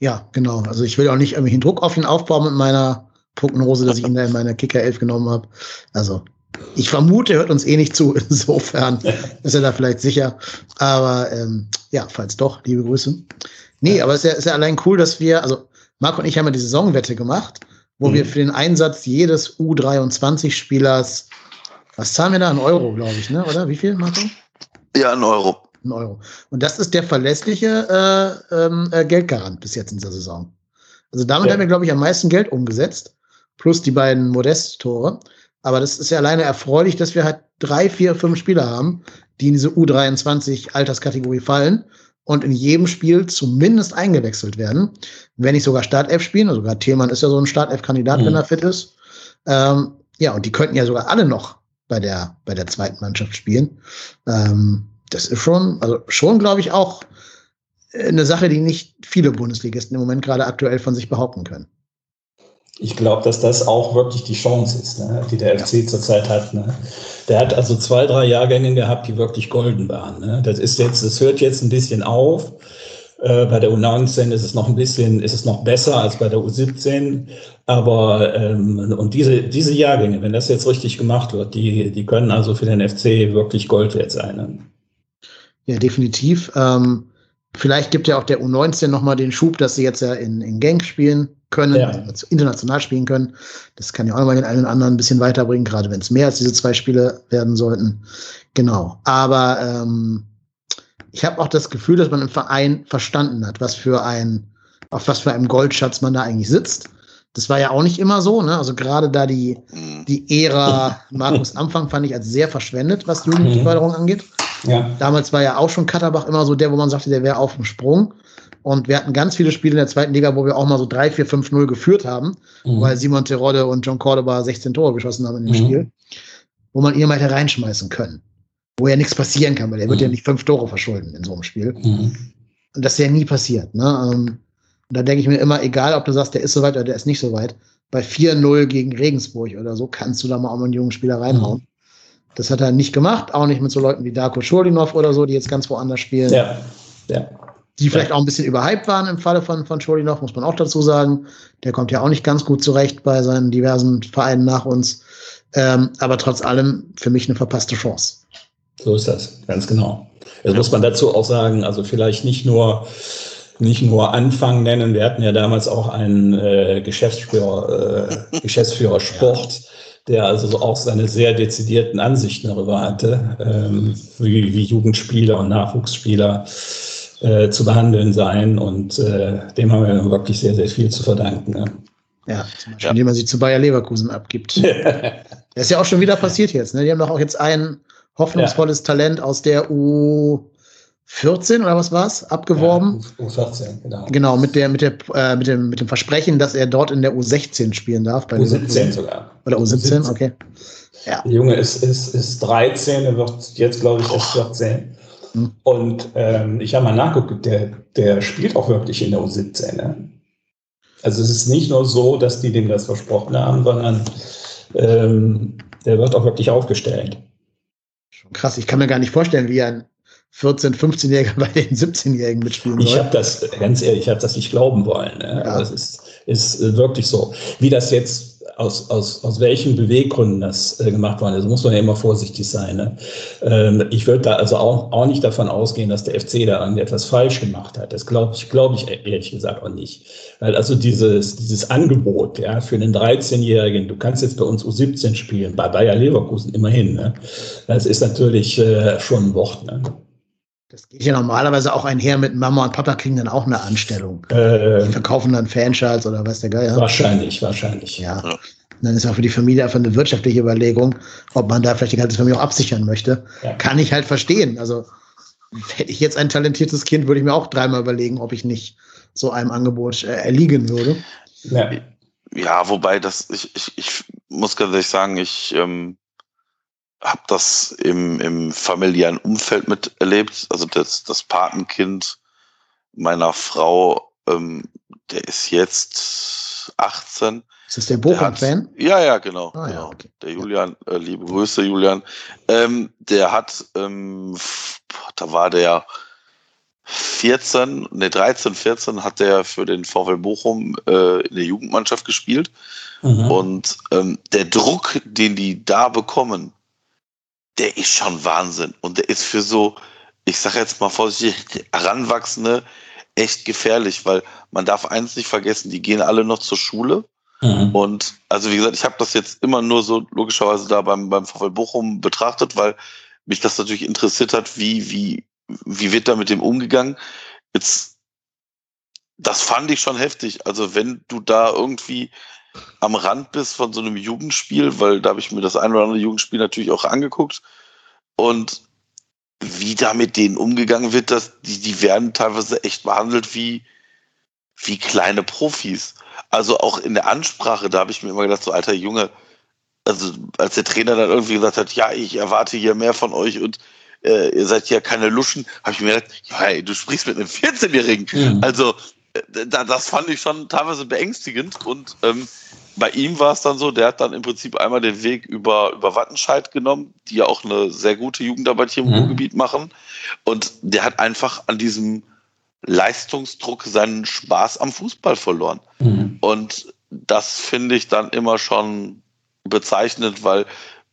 Ja, genau. Also ich will auch nicht irgendwie Druck auf ihn aufbauen mit meiner Prognose, dass ich ihn da in meiner Kicker 11 genommen habe. Also Ich vermute, er hört uns eh nicht zu. [laughs] Insofern ist er da vielleicht sicher. Aber ähm, ja, falls doch, liebe Grüße. Nee, aber es ist ja, ist ja allein cool, dass wir, also Marco und ich haben ja die Saisonwette gemacht, wo mhm. wir für den Einsatz jedes U23-Spielers, was zahlen wir da? Ein Euro, glaube ich, ne? Oder? Wie viel, Marco? Ja, ein Euro. Ein Euro. Und das ist der verlässliche äh, ähm, äh, Geldgarant bis jetzt in dieser Saison. Also damit ja. haben wir, glaube ich, am meisten Geld umgesetzt, plus die beiden Modest-Tore. Aber das ist ja alleine erfreulich, dass wir halt drei, vier, fünf Spieler haben, die in diese U23-Alterskategorie fallen und in jedem Spiel zumindest eingewechselt werden, wenn nicht sogar Startelf spielen. Also sogar Thielmann ist ja so ein Startelf-Kandidat, mhm. wenn er fit ist. Ähm, ja, und die könnten ja sogar alle noch bei der, bei der zweiten Mannschaft spielen. Ähm, das ist schon, also schon, glaube ich, auch eine Sache, die nicht viele Bundesligisten im Moment gerade aktuell von sich behaupten können. Ich glaube, dass das auch wirklich die Chance ist, ne, die der FC zurzeit hat. Ne. Der hat also zwei, drei Jahrgänge gehabt, die wirklich golden waren. Ne. Das ist jetzt, das hört jetzt ein bisschen auf. Äh, bei der U19 ist es noch ein bisschen, ist es noch besser als bei der U17. Aber ähm, und diese, diese Jahrgänge, wenn das jetzt richtig gemacht wird, die, die können also für den FC wirklich Gold wert sein. Ja, definitiv. Ähm, vielleicht gibt ja auch der U19 nochmal den Schub, dass sie jetzt ja in, in Genk spielen können, ja. also international spielen können. Das kann ja auch nochmal den einen oder anderen ein bisschen weiterbringen, gerade wenn es mehr als diese zwei Spiele werden sollten. Genau. Aber ähm, ich habe auch das Gefühl, dass man im Verein verstanden hat, was für ein, auf was für einem Goldschatz man da eigentlich sitzt. Das war ja auch nicht immer so, ne? Also gerade da die, mhm. die Ära Markus [laughs] Anfang fand ich als sehr verschwendet, was Jugendförderung mhm. angeht. Ja. Damals war ja auch schon Katterbach immer so der, wo man sagte, der wäre auf dem Sprung. Und wir hatten ganz viele Spiele in der zweiten Liga, wo wir auch mal so 3, 4, 5, 0 geführt haben, mhm. weil Simon Terodde und John Cordoba 16 Tore geschossen haben in dem mhm. Spiel, wo man ihn mal hätte reinschmeißen können. Wo ja nichts passieren kann, weil er mhm. wird ja nicht fünf Tore verschulden in so einem Spiel. Mhm. Und das ist ja nie passiert. Ne? Ähm, und da denke ich mir immer, egal ob du sagst, der ist soweit oder der ist nicht so weit, bei 4-0 gegen Regensburg oder so kannst du da mal auch mal einen jungen Spieler reinhauen. Das hat er nicht gemacht, auch nicht mit so Leuten wie Darko Schulinov oder so, die jetzt ganz woanders spielen. Ja. ja die vielleicht auch ein bisschen überhyped waren im Falle von, von Scholinov, muss man auch dazu sagen. Der kommt ja auch nicht ganz gut zurecht bei seinen diversen Vereinen nach uns. Ähm, aber trotz allem für mich eine verpasste Chance. So ist das, ganz genau. Jetzt muss man dazu auch sagen, also vielleicht nicht nur nicht nur Anfang nennen. Wir hatten ja damals auch einen äh, Geschäftsführer, äh, [laughs] Geschäftsführer Sport, der also so auch seine sehr dezidierten Ansichten darüber hatte, ähm, wie, wie Jugendspieler und Nachwuchsspieler äh, zu behandeln sein. Und äh, dem haben wir wirklich sehr, sehr viel zu verdanken. Ne? Ja, zum Beispiel, ja. indem man sie zu Bayer Leverkusen abgibt. [laughs] das ist ja auch schon wieder passiert jetzt. Ne? Die haben doch auch jetzt ein hoffnungsvolles ja. Talent aus der U14 oder was war's abgeworben. Ja, U14, genau. Genau, mit, der, mit, der, äh, mit, dem, mit dem Versprechen, dass er dort in der U16 spielen darf. Bei U17 sogar. Oder U17, U17. okay. Ja. Der Junge ist, ist, ist 13, er wird jetzt, glaube ich, erst 14. Mhm. Und ähm, ich habe mal nachgeguckt, der, der spielt auch wirklich in der U17. Ne? Also es ist nicht nur so, dass die dem das versprochen haben, sondern ähm, der wird auch wirklich aufgestellt. Schon krass, ich kann mir gar nicht vorstellen, wie ein 14-, 15-Jähriger [laughs] bei den 17-Jährigen mitspielen soll. Ich habe das, ganz ehrlich, ich habe das nicht glauben wollen. Ne? Ja. Es ist, ist wirklich so. Wie das jetzt aus, aus, aus welchen Beweggründen das äh, gemacht worden ist, muss man ja immer vorsichtig sein. Ne? Ähm, ich würde da also auch, auch nicht davon ausgehen, dass der FC da irgendetwas falsch gemacht hat. Das glaube ich, glaube ich ehrlich gesagt auch nicht. Weil also dieses, dieses Angebot ja, für einen 13-Jährigen, du kannst jetzt bei uns U17 spielen, bei Bayer Leverkusen immerhin, ne? das ist natürlich äh, schon ein Wort. Ne? Das geht ja normalerweise auch einher mit Mama und Papa kriegen dann auch eine Anstellung. Äh, die verkaufen dann Fanschals oder was der Geier. Wahrscheinlich, wahrscheinlich. Ja. ja. Und dann ist auch für die Familie einfach eine wirtschaftliche Überlegung, ob man da vielleicht die ganze Familie auch absichern möchte. Ja. Kann ich halt verstehen. Also hätte ich jetzt ein talentiertes Kind, würde ich mir auch dreimal überlegen, ob ich nicht so einem Angebot äh, erliegen würde. Ja. ja, wobei das, ich, ich, ich muss ganz ehrlich sagen, ich ähm, habe das im, im familiären Umfeld miterlebt. Also das, das Patenkind meiner Frau, ähm, der ist jetzt 18. Ist das der Bochum-Fan? Ja, ja, genau. Ah, ja, genau. okay. Der Julian, äh, liebe Grüße, Julian. Ähm, der hat, ähm, da war der 14, ne 13, 14 hat er für den VfL Bochum äh, in der Jugendmannschaft gespielt. Mhm. Und ähm, der Druck, den die da bekommen, der ist schon Wahnsinn. Und der ist für so, ich sage jetzt mal vorsichtig, [laughs] Heranwachsende echt gefährlich, weil man darf eins nicht vergessen, die gehen alle noch zur Schule. Mhm. Und also wie gesagt, ich habe das jetzt immer nur so logischerweise da beim, beim VfL Bochum betrachtet, weil mich das natürlich interessiert hat, wie, wie, wie wird da mit dem umgegangen? Jetzt, das fand ich schon heftig. Also wenn du da irgendwie am Rand bist von so einem Jugendspiel, weil da habe ich mir das ein oder andere Jugendspiel natürlich auch angeguckt und wie da mit denen umgegangen wird, dass die, die werden teilweise echt behandelt wie, wie kleine Profis. Also auch in der Ansprache, da habe ich mir immer gedacht, so alter Junge, also als der Trainer dann irgendwie gesagt hat, ja, ich erwarte hier mehr von euch und äh, ihr seid ja keine Luschen, habe ich mir gedacht, ja, hey, du sprichst mit einem 14-Jährigen. Mhm. Also das fand ich schon teilweise beängstigend und ähm, bei ihm war es dann so, der hat dann im Prinzip einmal den Weg über, über Wattenscheid genommen, die ja auch eine sehr gute Jugendarbeit hier im mhm. Ruhrgebiet machen. Und der hat einfach an diesem Leistungsdruck seinen Spaß am Fußball verloren. Mhm. Und das finde ich dann immer schon bezeichnend, weil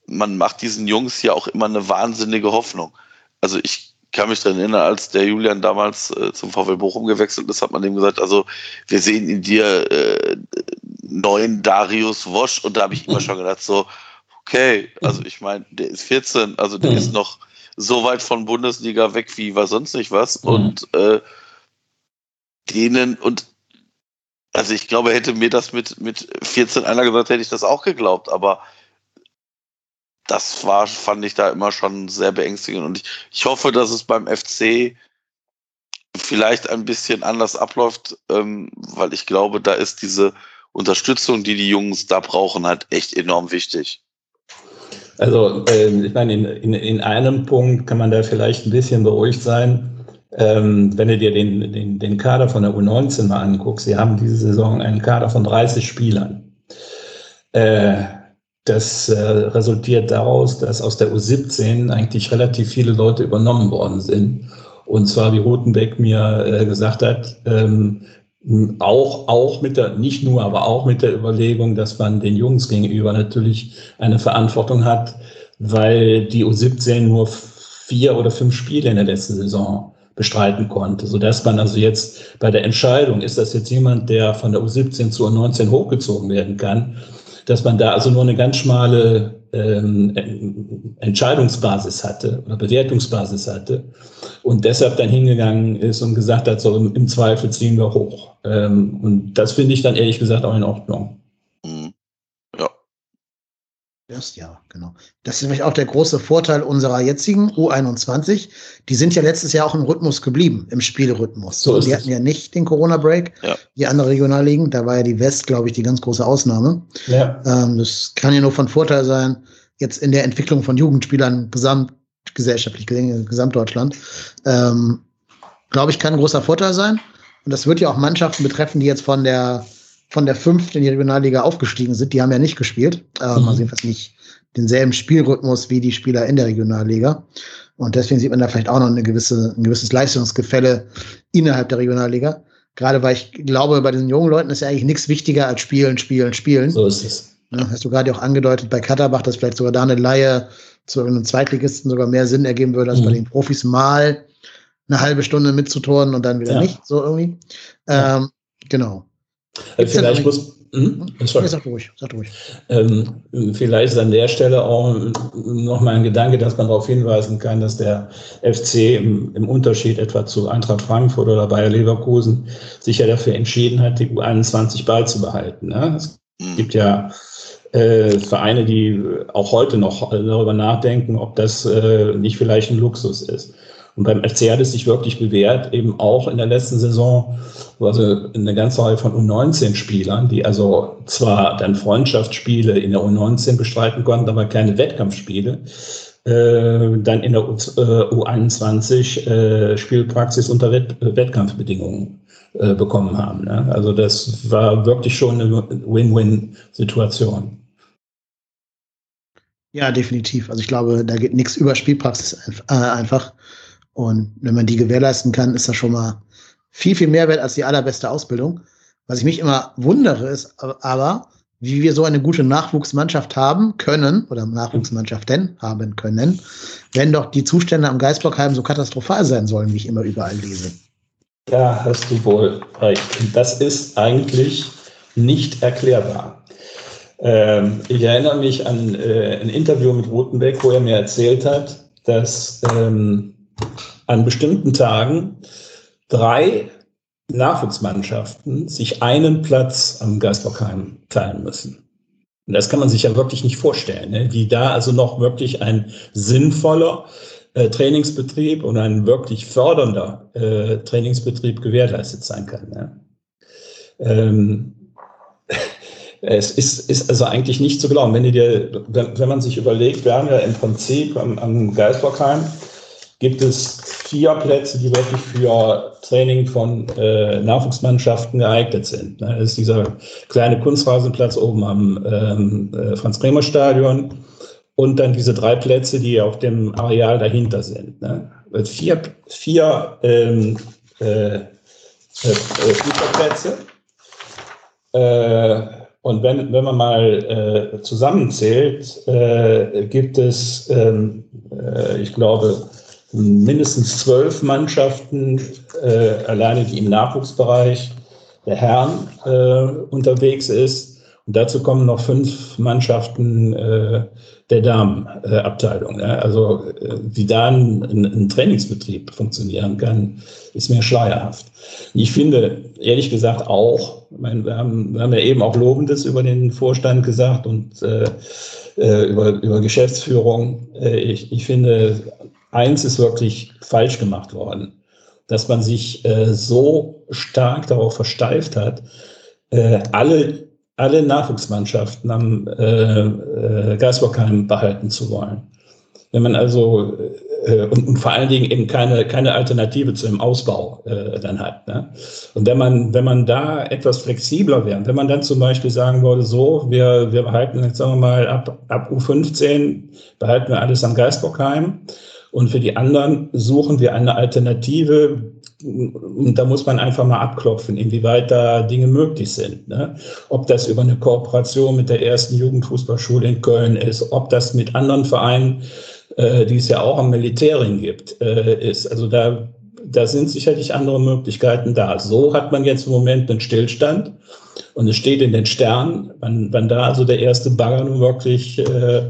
man macht diesen Jungs ja auch immer eine wahnsinnige Hoffnung. Also ich kann mich daran erinnern, als der Julian damals äh, zum VfL Bochum gewechselt ist, hat man dem gesagt, also wir sehen in dir äh, neuen Darius Wosch und da habe ich immer schon gedacht, so, okay, also ich meine, der ist 14, also der mhm. ist noch so weit von Bundesliga weg wie war sonst nicht was mhm. und äh, denen und also ich glaube, hätte mir das mit, mit 14 einer gesagt, hätte ich das auch geglaubt, aber das war, fand ich da immer schon sehr beängstigend. Und ich, ich hoffe, dass es beim FC vielleicht ein bisschen anders abläuft, ähm, weil ich glaube, da ist diese Unterstützung, die die Jungs da brauchen, halt echt enorm wichtig. Also äh, ich meine, in, in, in einem Punkt kann man da vielleicht ein bisschen beruhigt sein. Ähm, wenn du dir den, den, den Kader von der U19 mal anguckst, sie haben diese Saison einen Kader von 30 Spielern. Äh, das äh, resultiert daraus, dass aus der U17 eigentlich relativ viele Leute übernommen worden sind. Und zwar, wie Rotenbeck mir äh, gesagt hat, ähm, auch, auch mit der, nicht nur, aber auch mit der Überlegung, dass man den Jungs gegenüber natürlich eine Verantwortung hat, weil die U17 nur vier oder fünf Spiele in der letzten Saison bestreiten konnte, sodass man also jetzt bei der Entscheidung, ist das jetzt jemand, der von der U17 zur U19 hochgezogen werden kann, dass man da also nur eine ganz schmale ähm, Entscheidungsbasis hatte oder Bewertungsbasis hatte und deshalb dann hingegangen ist und gesagt hat, so im, Zweifel ziehen wir hoch. Ähm, und das finde ich dann ehrlich gesagt auch in Ordnung. Das, ja, genau. Das ist nämlich auch der große Vorteil unserer jetzigen U21. Die sind ja letztes Jahr auch im Rhythmus geblieben, im Spielrhythmus. So die hatten ja nicht den Corona-Break, ja. die andere Regionalligen. Da war ja die West, glaube ich, die ganz große Ausnahme. Ja. Ähm, das kann ja nur von Vorteil sein, jetzt in der Entwicklung von Jugendspielern gesamtgesellschaftlich, Gesamtdeutschland. Ähm, glaube ich, kann ein großer Vorteil sein. Und das wird ja auch Mannschaften betreffen, die jetzt von der von der fünften in die Regionalliga aufgestiegen sind, die haben ja nicht gespielt. Ähm, mhm. Also jedenfalls nicht denselben Spielrhythmus wie die Spieler in der Regionalliga. Und deswegen sieht man da vielleicht auch noch eine gewisse, ein gewisses Leistungsgefälle innerhalb der Regionalliga. Gerade weil ich glaube, bei diesen jungen Leuten ist ja eigentlich nichts wichtiger als Spielen, Spielen, Spielen. So ist es. Ja, hast du gerade auch angedeutet bei Katterbach, dass vielleicht sogar da eine Laie zu irgendeinem Zweitligisten sogar mehr Sinn ergeben würde, als mhm. bei den Profis mal eine halbe Stunde mitzutoren und dann wieder ja. nicht, so irgendwie. Ja. Ähm, genau. Also vielleicht muss. Hm? Sorry. Sag ruhig, sag ruhig. Ähm, vielleicht ist an der Stelle auch nochmal ein Gedanke, dass man darauf hinweisen kann, dass der FC im, im, Unterschied etwa zu Eintracht Frankfurt oder Bayer Leverkusen sich ja dafür entschieden hat, die U21 beizubehalten. Ne? Es mhm. gibt ja äh, Vereine, die auch heute noch darüber nachdenken, ob das äh, nicht vielleicht ein Luxus ist. Und beim FC hat es sich wirklich bewährt, eben auch in der letzten Saison, also eine ganze Reihe von U19-Spielern, die also zwar dann Freundschaftsspiele in der U19 bestreiten konnten, aber keine Wettkampfspiele, äh, dann in der U, äh, U21 äh, Spielpraxis unter Wett Wettkampfbedingungen äh, bekommen haben. Ne? Also das war wirklich schon eine Win-Win-Situation. Ja, definitiv. Also ich glaube, da geht nichts über Spielpraxis äh, einfach. Und wenn man die gewährleisten kann, ist das schon mal viel, viel mehr wert als die allerbeste Ausbildung. Was ich mich immer wundere, ist aber, wie wir so eine gute Nachwuchsmannschaft haben können oder Nachwuchsmannschaften haben können, wenn doch die Zustände am Geisbockheim so katastrophal sein sollen, wie ich immer überall lese. Ja, hast du wohl recht. Das ist eigentlich nicht erklärbar. Ähm, ich erinnere mich an äh, ein Interview mit Rotenbeck, wo er mir erzählt hat, dass ähm, an bestimmten Tagen drei Nachwuchsmannschaften sich einen Platz am Geisbockheim teilen müssen. Und das kann man sich ja wirklich nicht vorstellen, ne? wie da also noch wirklich ein sinnvoller äh, Trainingsbetrieb und ein wirklich fördernder äh, Trainingsbetrieb gewährleistet sein kann. Ne? Ähm, [laughs] es ist, ist also eigentlich nicht zu glauben. Wenn, dir, wenn, wenn man sich überlegt, wir haben ja im Prinzip am, am Geisbockheim gibt es vier Plätze, die wirklich für Training von äh, Nachwuchsmannschaften geeignet sind. Ne? Das ist dieser kleine Kunstrasenplatz oben am ähm, äh, Franz-Bremer-Stadion und dann diese drei Plätze, die auf dem Areal dahinter sind. Ne? Vier, vier ähm, äh, äh, Fußballplätze. Äh, und wenn, wenn man mal äh, zusammenzählt, äh, gibt es, ähm, äh, ich glaube, mindestens zwölf Mannschaften, äh, alleine die im Nachwuchsbereich der Herren äh, unterwegs ist. Und dazu kommen noch fünf Mannschaften äh, der Damenabteilung. Ja. Also äh, wie da ein, ein, Trainingsbetrieb funktionieren kann, ist mir schleierhaft. Ich finde, ehrlich gesagt auch, meine, wir, haben, wir haben ja eben auch Lobendes über den Vorstand gesagt und äh, äh über, über Geschäftsführung. Äh, ich, ich finde, eins ist wirklich falsch gemacht worden, dass man sich äh, so stark darauf versteift hat, äh, alle, alle Nachwuchsmannschaften am äh, äh, Geisbockheim behalten zu wollen. Wenn man also äh, und, und, vor allen Dingen eben keine, keine Alternative zu dem Ausbau äh, dann hat. Ne? Und wenn man, wenn man da etwas flexibler wäre, wenn man dann zum Beispiel sagen würde, so, wir, wir behalten jetzt sagen wir mal ab, ab U15 behalten wir alles am Geisbockheim und für die anderen suchen wir eine Alternative. Und da muss man einfach mal abklopfen, inwieweit da Dinge möglich sind. Ne? Ob das über eine Kooperation mit der ersten Jugendfußballschule in Köln ist, ob das mit anderen Vereinen, äh, die es ja auch am Militärring gibt, äh, ist. Also da, da sind sicherlich andere Möglichkeiten da. So hat man jetzt im Moment einen Stillstand. Und es steht in den Sternen, wann, wann da also der erste Bagger nun wirklich äh,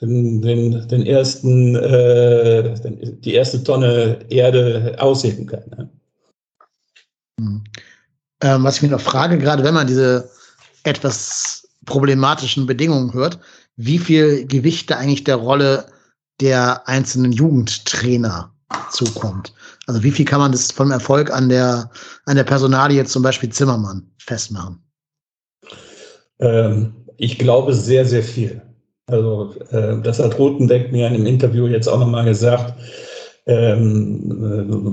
den, den, den ersten, äh, den, die erste Tonne Erde ausheben kann. Ne? Ähm, was ich mir noch frage, gerade wenn man diese etwas problematischen Bedingungen hört, wie viel Gewicht da eigentlich der Rolle der einzelnen Jugendtrainer zukommt. Also wie viel kann man das vom Erfolg an der, an der Personalie zum Beispiel Zimmermann festmachen? Ähm, ich glaube sehr, sehr viel. Also äh, das hat Rotenbeck mir in einem Interview jetzt auch nochmal gesagt, ähm,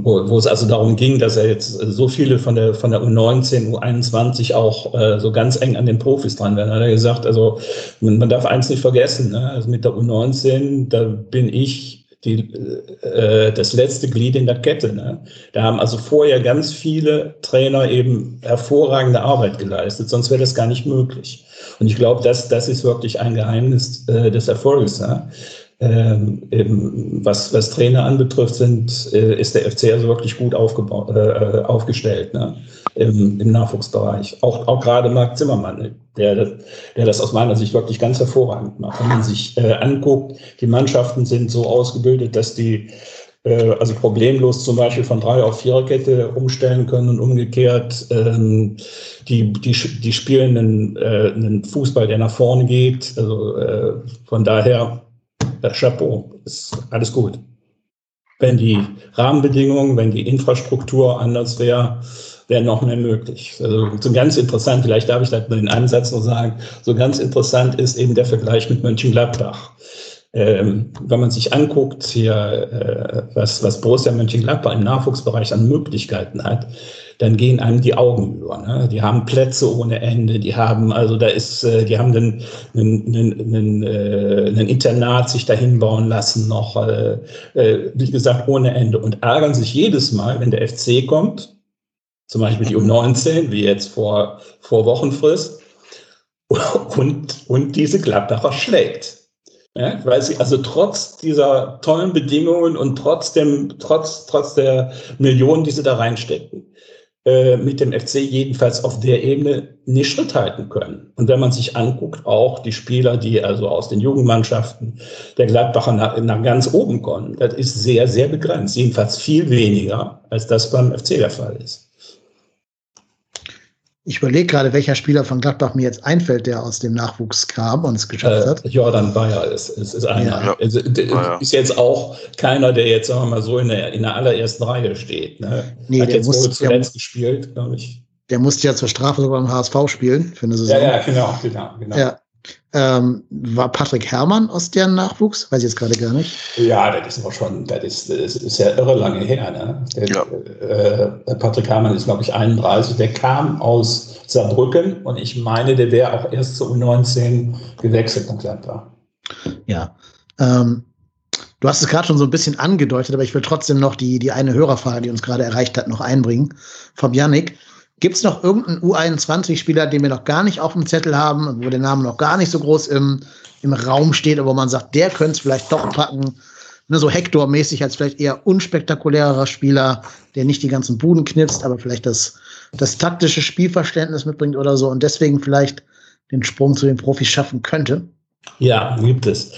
wo, wo, es also darum ging, dass er jetzt so viele von der von der U19, U21 auch äh, so ganz eng an den Profis dran werden. Hat er gesagt, also man, man darf eins nicht vergessen, ne? also mit der U19, da bin ich die, äh, das letzte Glied in der Kette. Ne? Da haben also vorher ganz viele Trainer eben hervorragende Arbeit geleistet, sonst wäre das gar nicht möglich. Und ich glaube, das, das ist wirklich ein Geheimnis äh, des Erfolgs. Ja? Ähm, eben, was, was Trainer anbetrifft, sind, äh, ist der FC also wirklich gut aufgebaut, äh, äh, aufgestellt ne? Im, im, Nachwuchsbereich. Auch, auch gerade Marc Zimmermann, der, der das aus meiner Sicht wirklich ganz hervorragend macht. Wenn man sich äh, anguckt, die Mannschaften sind so ausgebildet, dass die äh, also problemlos zum Beispiel von drei auf Viererkette umstellen können und umgekehrt. Ähm, die, die, die spielen einen, äh, einen Fußball, der nach vorne geht. Also äh, von daher, äh, Chapeau, ist alles gut. Wenn die Rahmenbedingungen, wenn die Infrastruktur anders wäre, wäre noch mehr möglich. Also so ganz interessant, vielleicht darf ich das nur in einem Satz noch sagen, so ganz interessant ist eben der Vergleich mit Mönchengladbach. ähm, wenn man sich anguckt, hier, äh, was, was Borussia Mönchengladbach im Nachwuchsbereich an Möglichkeiten hat, dann gehen einem die Augen über. Ne? Die haben Plätze ohne Ende, die haben, also da ist, äh, die haben einen, einen, äh, Internat sich dahin bauen lassen, noch, äh, äh, wie gesagt, ohne Ende und ärgern sich jedes Mal, wenn der FC kommt, zum Beispiel die U19, wie jetzt vor, vor Wochenfrist, und, und diese Gladbacher schlägt. Ja, weil sie also trotz dieser tollen Bedingungen und trotz, dem, trotz, trotz der Millionen, die sie da reinstecken, äh, mit dem FC jedenfalls auf der Ebene nicht Schritt halten können. Und wenn man sich anguckt, auch die Spieler, die also aus den Jugendmannschaften der Gladbacher nach, nach ganz oben kommen, das ist sehr, sehr begrenzt. Jedenfalls viel weniger, als das beim FC der Fall ist. Ich überlege gerade, welcher Spieler von Gladbach mir jetzt einfällt, der aus dem Nachwuchs kam und es geschafft äh, hat. Jordan Bayer ist, ist, ist einer. Ja. Also, ist jetzt auch keiner, der jetzt, sagen wir mal, so in der, in der allerersten Reihe steht. Ne? Nee, hat der jetzt muss, zuletzt gespielt, glaube ich. Der musste ja zur Strafe sogar beim HSV spielen für eine Saison. Ja, ja, genau, genau, genau. Ja. Ähm, war Patrick Herrmann aus deren Nachwuchs? Weiß ich jetzt gerade gar nicht. Ja, das ist aber schon, das ist, das ist ja irre lange her. Ne? Der, ja. äh, Patrick Herrmann ist, glaube ich, 31. Der kam aus Saarbrücken und ich meine, der wäre auch erst zu U19 gewechselt nach Gladbach. Ja. Ähm, du hast es gerade schon so ein bisschen angedeutet, aber ich will trotzdem noch die, die eine Hörerfrage, die uns gerade erreicht hat, noch einbringen. Vom Yannick. Gibt es noch irgendeinen U21-Spieler, den wir noch gar nicht auf dem Zettel haben, wo der Name noch gar nicht so groß im, im Raum steht, aber wo man sagt, der könnte es vielleicht doch packen? Ne, so Hector-mäßig als vielleicht eher unspektakulärer Spieler, der nicht die ganzen Buden knipst, aber vielleicht das, das taktische Spielverständnis mitbringt oder so und deswegen vielleicht den Sprung zu den Profis schaffen könnte? Ja, gibt es.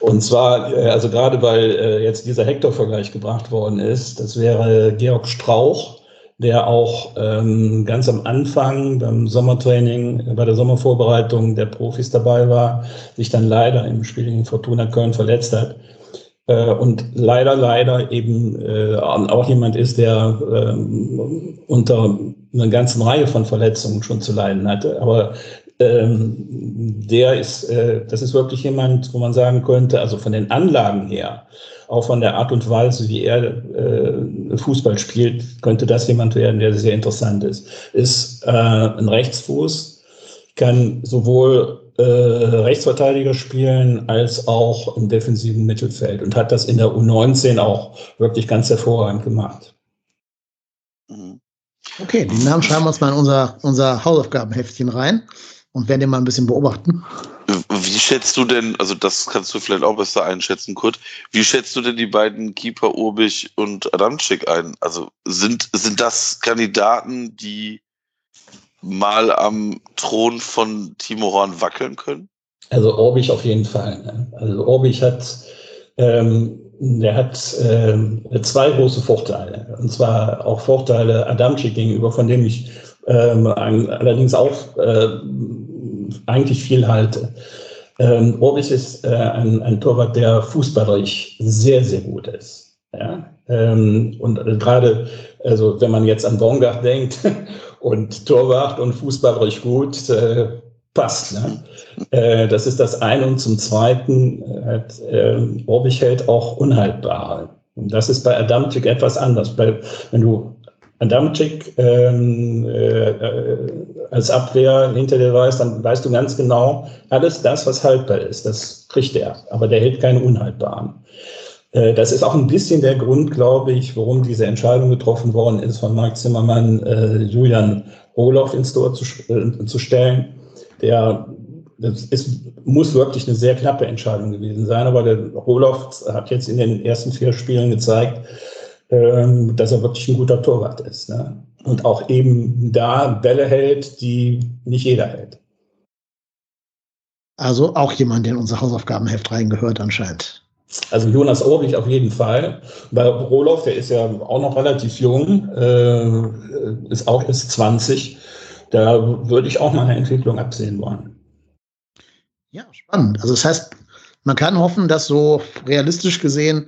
Und zwar, äh, also gerade weil äh, jetzt dieser Hector-Vergleich gebracht worden ist, das wäre Georg Strauch, der auch ähm, ganz am Anfang beim Sommertraining, bei der Sommervorbereitung der Profis dabei war, sich dann leider im Spiel gegen Fortuna Köln verletzt hat. Äh, und leider, leider eben äh, auch jemand ist, der äh, unter einer ganzen Reihe von Verletzungen schon zu leiden hatte. Aber ähm, der ist, äh, das ist wirklich jemand, wo man sagen könnte, also von den Anlagen her, auch von der Art und Weise, wie er äh, Fußball spielt, könnte das jemand werden, der sehr interessant ist. Ist äh, ein Rechtsfuß, kann sowohl äh, Rechtsverteidiger spielen als auch im defensiven Mittelfeld und hat das in der U19 auch wirklich ganz hervorragend gemacht. Mhm. Okay, den Namen schreiben wir uns mal in unser, unser Hausaufgabenheftchen rein und werden den mal ein bisschen beobachten. Wie schätzt du denn, also das kannst du vielleicht auch besser einschätzen, Kurt, wie schätzt du denn die beiden Keeper Urbich und Adamczyk ein? Also sind, sind das Kandidaten, die mal am Thron von Timo Horn wackeln können? Also Orbich auf jeden Fall. Ne? Also Orbich hat, ähm, der hat ähm, zwei große Vorteile. Und zwar auch Vorteile Adamczyk gegenüber, von dem ich ähm, allerdings auch äh, eigentlich viel halte. Ähm, Orbis ist äh, ein, ein Torwart, der fußballerisch sehr, sehr gut ist. Ja? Ähm, und äh, gerade, also wenn man jetzt an Baumgart denkt [laughs] und Torwart und fußballerisch gut, äh, passt. Ne? Äh, das ist das eine. Und zum Zweiten hat äh, Orbich hält auch unhaltbare. Und das ist bei Adamczyk etwas anders. Weil, wenn du Adamczyk ähm, äh, äh, als Abwehr hinter dir weißt, dann weißt du ganz genau, alles das, was haltbar ist, das kriegt er. Aber der hält keine unhaltbaren. Äh, das ist auch ein bisschen der Grund, glaube ich, warum diese Entscheidung getroffen worden ist, von Marc Zimmermann äh, Julian Roloff ins Tor zu, äh, zu stellen. Der es muss wirklich eine sehr knappe Entscheidung gewesen sein, aber der Roloff hat jetzt in den ersten vier Spielen gezeigt, ähm, dass er wirklich ein guter Torwart ist. Ne? Und auch eben da Bälle hält, die nicht jeder hält. Also auch jemand, der in unser Hausaufgabenheft reingehört anscheinend. Also Jonas Orwig auf jeden Fall. Bei Roloff, der ist ja auch noch relativ jung, äh, ist auch erst 20. Da würde ich auch mal eine Entwicklung absehen wollen. Ja, spannend. Also das heißt, man kann hoffen, dass so realistisch gesehen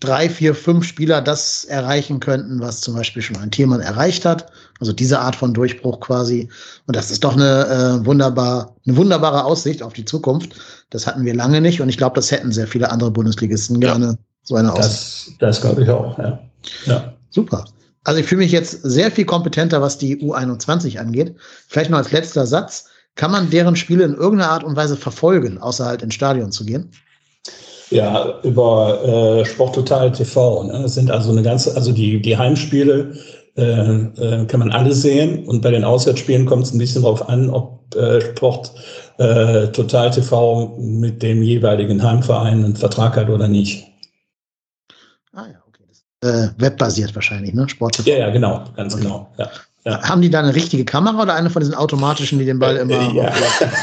drei, vier, fünf Spieler das erreichen könnten, was zum Beispiel schon ein Thielmann erreicht hat. Also diese Art von Durchbruch quasi. Und das ist doch eine, äh, wunderbar, eine wunderbare Aussicht auf die Zukunft. Das hatten wir lange nicht und ich glaube, das hätten sehr viele andere Bundesligisten ja. gerne, so eine Aussicht. Das, das glaube ich auch, ja. ja. Super. Also ich fühle mich jetzt sehr viel kompetenter, was die U21 angeht. Vielleicht noch als letzter Satz. Kann man deren Spiele in irgendeiner Art und Weise verfolgen, außer halt ins Stadion zu gehen? Ja, über äh, Sporttotal TV. Ne? Das sind also eine ganze, also die, die Heimspiele äh, äh, kann man alle sehen und bei den Auswärtsspielen kommt es ein bisschen darauf an, ob äh, Sport äh, Total TV mit dem jeweiligen Heimverein einen Vertrag hat oder nicht. Ah ja, okay. Das, äh, webbasiert wahrscheinlich, ne? Sport TV. Ja, ja, genau, ganz okay. genau. Ja. Ja. Haben die da eine richtige Kamera oder eine von diesen automatischen, die den Ball immer. Äh, ja.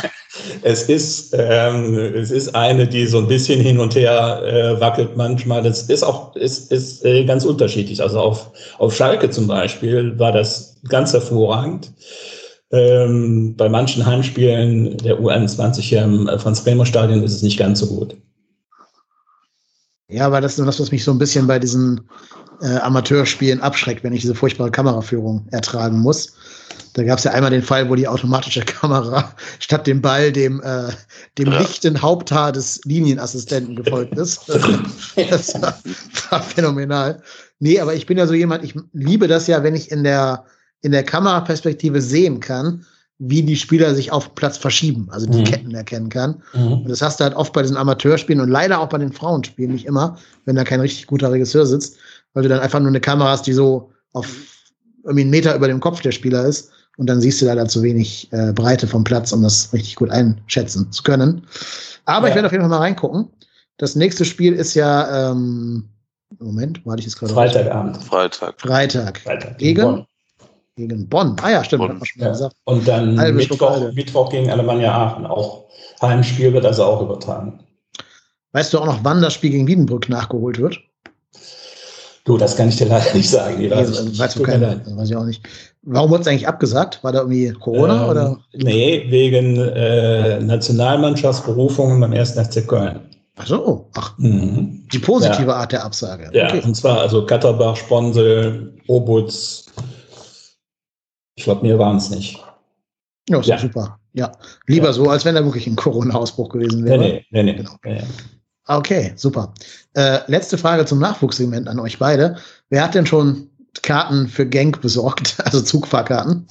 [laughs] es, ist, ähm, es ist eine, die so ein bisschen hin und her äh, wackelt manchmal. Das ist auch ist, ist, äh, ganz unterschiedlich. Also auf, auf Schalke zum Beispiel war das ganz hervorragend. Ähm, bei manchen Heimspielen der U21 hier im äh, Franz-Bremer-Stadion ist es nicht ganz so gut. Ja, weil das ist das, was mich so ein bisschen bei diesen äh, Amateurspielen abschreckt, wenn ich diese furchtbare Kameraführung ertragen muss. Da gab es ja einmal den Fall, wo die automatische [laughs] Kamera statt dem Ball dem, äh, dem ja. lichten Haupthaar des Linienassistenten gefolgt ist. [laughs] das war, war, phänomenal. Nee, aber ich bin ja so jemand, ich liebe das ja, wenn ich in der, in der Kameraperspektive sehen kann, wie die Spieler sich auf Platz verschieben, also die mhm. Ketten erkennen kann. Mhm. Und das hast du halt oft bei diesen Amateurspielen und leider auch bei den Frauenspielen nicht immer, wenn da kein richtig guter Regisseur sitzt, weil du dann einfach nur eine Kamera hast, die so auf irgendwie einen Meter über dem Kopf der Spieler ist und dann siehst du leider zu wenig äh, Breite vom Platz, um das richtig gut einschätzen zu können. Aber ja. ich werde auf jeden Fall mal reingucken. Das nächste Spiel ist ja ähm, Moment, warte ich jetzt gerade. Freitagabend. Freitag. Freitag. Freitag. Gegen Bonn. Gegen Bonn. Ah ja, stimmt. Bonn. Ja. Und dann Mittwoch, Mittwoch gegen Alemannia Aachen. Auch Heimspiel wird also auch übertragen. Weißt du auch noch, wann das Spiel gegen Wiedenbrück nachgeholt wird? Du, das kann ich dir leider nicht sagen. Nee, weiß, ich, weiß, du keine, weiß ich auch nicht. Warum wurde es eigentlich abgesagt? War da irgendwie Corona ähm, oder? Nee, wegen äh, Nationalmannschaftsberufungen beim 1. FC Köln. Ach so, ach, mhm. die positive ja. Art der Absage. Ja, okay. und zwar also Katterbach, Sponsel, Obutz. Ich glaube, mir waren es nicht. Ja, ja. super. Ja, lieber ja. so, als wenn da wirklich ein Corona-Ausbruch gewesen wäre. Nee, nee, nee. Genau. nee. Okay, super. Äh, letzte Frage zum Nachwuchssegment an euch beide. Wer hat denn schon Karten für Genk besorgt, [laughs] also Zugfahrkarten?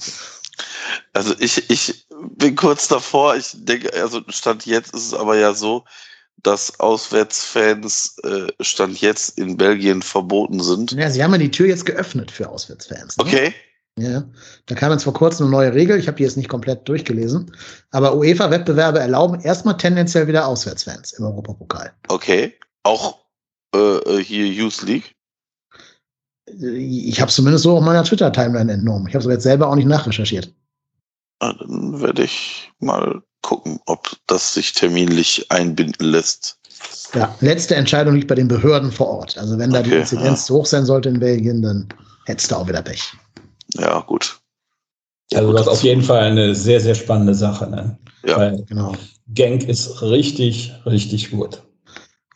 Also ich, ich bin kurz davor. Ich denke, also Stand jetzt ist es aber ja so, dass Auswärtsfans äh, Stand jetzt in Belgien verboten sind. Ja, sie haben ja die Tür jetzt geöffnet für Auswärtsfans. Ne? Okay. Ja, da kam jetzt vor kurzem eine neue Regel. Ich habe die jetzt nicht komplett durchgelesen. Aber UEFA-Wettbewerbe erlauben erstmal tendenziell wieder Auswärtsfans im Europapokal. Okay. Auch äh, äh hier Youth League? Ich habe es zumindest so auf meiner Twitter-Timeline entnommen. Ich habe es jetzt selber auch nicht nachrecherchiert. Na, dann werde ich mal gucken, ob das sich terminlich einbinden lässt. Ja, letzte Entscheidung liegt bei den Behörden vor Ort. Also wenn da okay, die Inzidenz ja. zu hoch sein sollte in Belgien, dann hättest du auch wieder Pech. Ja, gut. Also das ist auf jeden Fall eine sehr, sehr spannende Sache. Ne? Ja, Weil genau. Genk ist richtig, richtig gut.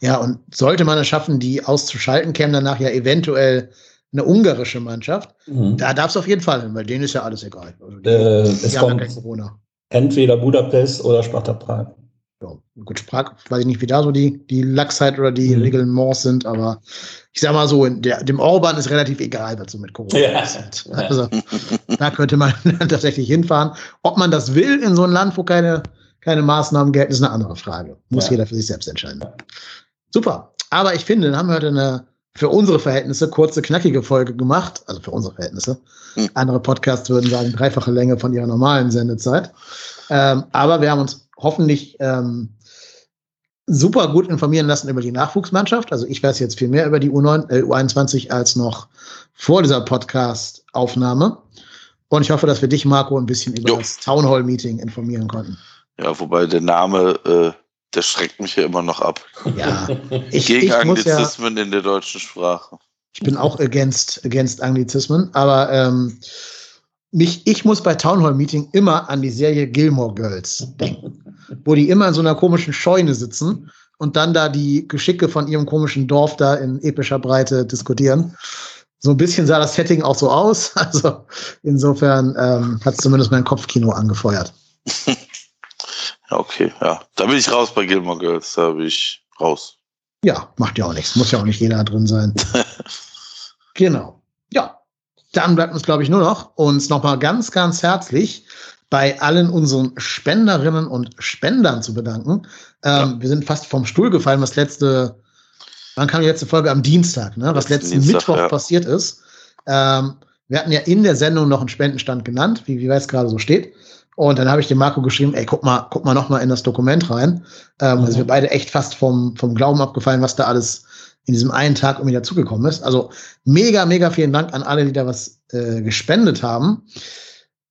Ja, und sollte man es schaffen, die auszuschalten, käme danach ja eventuell eine ungarische Mannschaft. Mhm. Da darf es auf jeden Fall hin, weil denen ist ja alles egal. Also die, äh, die es kommt entweder Budapest oder Sparta Prag ja, gut, Prag, weiß ich nicht, wie da so die, die Lachsheit oder die mhm. Reglements sind, aber ich sag mal so, der, dem Orban ist relativ egal, was so mit Corona ja. ist. Also, da könnte man [laughs] tatsächlich hinfahren. Ob man das will in so einem Land, wo keine, keine Maßnahmen gelten, ist eine andere Frage. Muss ja. jeder für sich selbst entscheiden. Super. Aber ich finde, dann haben wir heute eine für unsere Verhältnisse kurze, knackige Folge gemacht. Also für unsere Verhältnisse. Mhm. Andere Podcasts würden sagen, dreifache Länge von ihrer normalen Sendezeit. Ähm, aber wir haben uns hoffentlich ähm, super gut informieren lassen über die Nachwuchsmannschaft. Also ich weiß jetzt viel mehr über die U9, äh, U21 als noch vor dieser Podcast-Aufnahme. Und ich hoffe, dass wir dich, Marco, ein bisschen über jo. das Town Hall Meeting informieren konnten. Ja, wobei der Name, äh, der schreckt mich ja immer noch ab. Ja, ich, Gegen ich Anglizismen ja, in der deutschen Sprache. Ich bin auch against, against Anglizismen, aber ähm, mich, ich muss bei Town Hall Meeting immer an die Serie Gilmore Girls denken, wo die immer in so einer komischen Scheune sitzen und dann da die Geschicke von ihrem komischen Dorf da in epischer Breite diskutieren. So ein bisschen sah das Setting auch so aus. [laughs] Also insofern ähm, hat es zumindest mein Kopfkino angefeuert. [laughs] ja, okay, ja. Da bin ich raus bei Gilmore Girls. Da bin ich raus. Ja, macht ja auch nichts. Muss ja auch nicht jeder drin sein. [laughs] genau. Ja. Dann bleibt uns, glaube ich, nur noch, uns nochmal ganz, ganz herzlich bei allen unseren Spenderinnen und Spendern zu bedanken. Ähm, ja. Wir sind fast vom Stuhl gefallen, was letzte, wann kam die letzte Folge? Am Dienstag, ne? Was letzten Dienstag, Mittwoch ja. passiert ist. Ähm, wir hatten ja in der Sendung noch einen Spendenstand genannt, wie, wie es gerade so steht. Und dann habe ich dem Marco geschrieben, ey, guck mal, guck mal noch mal in das Dokument rein. Ähm, mhm. Also wir beide echt fast vom, vom Glauben abgefallen, was da alles in diesem einen Tag irgendwie dazugekommen ist. Also mega, mega vielen Dank an alle, die da was äh, gespendet haben.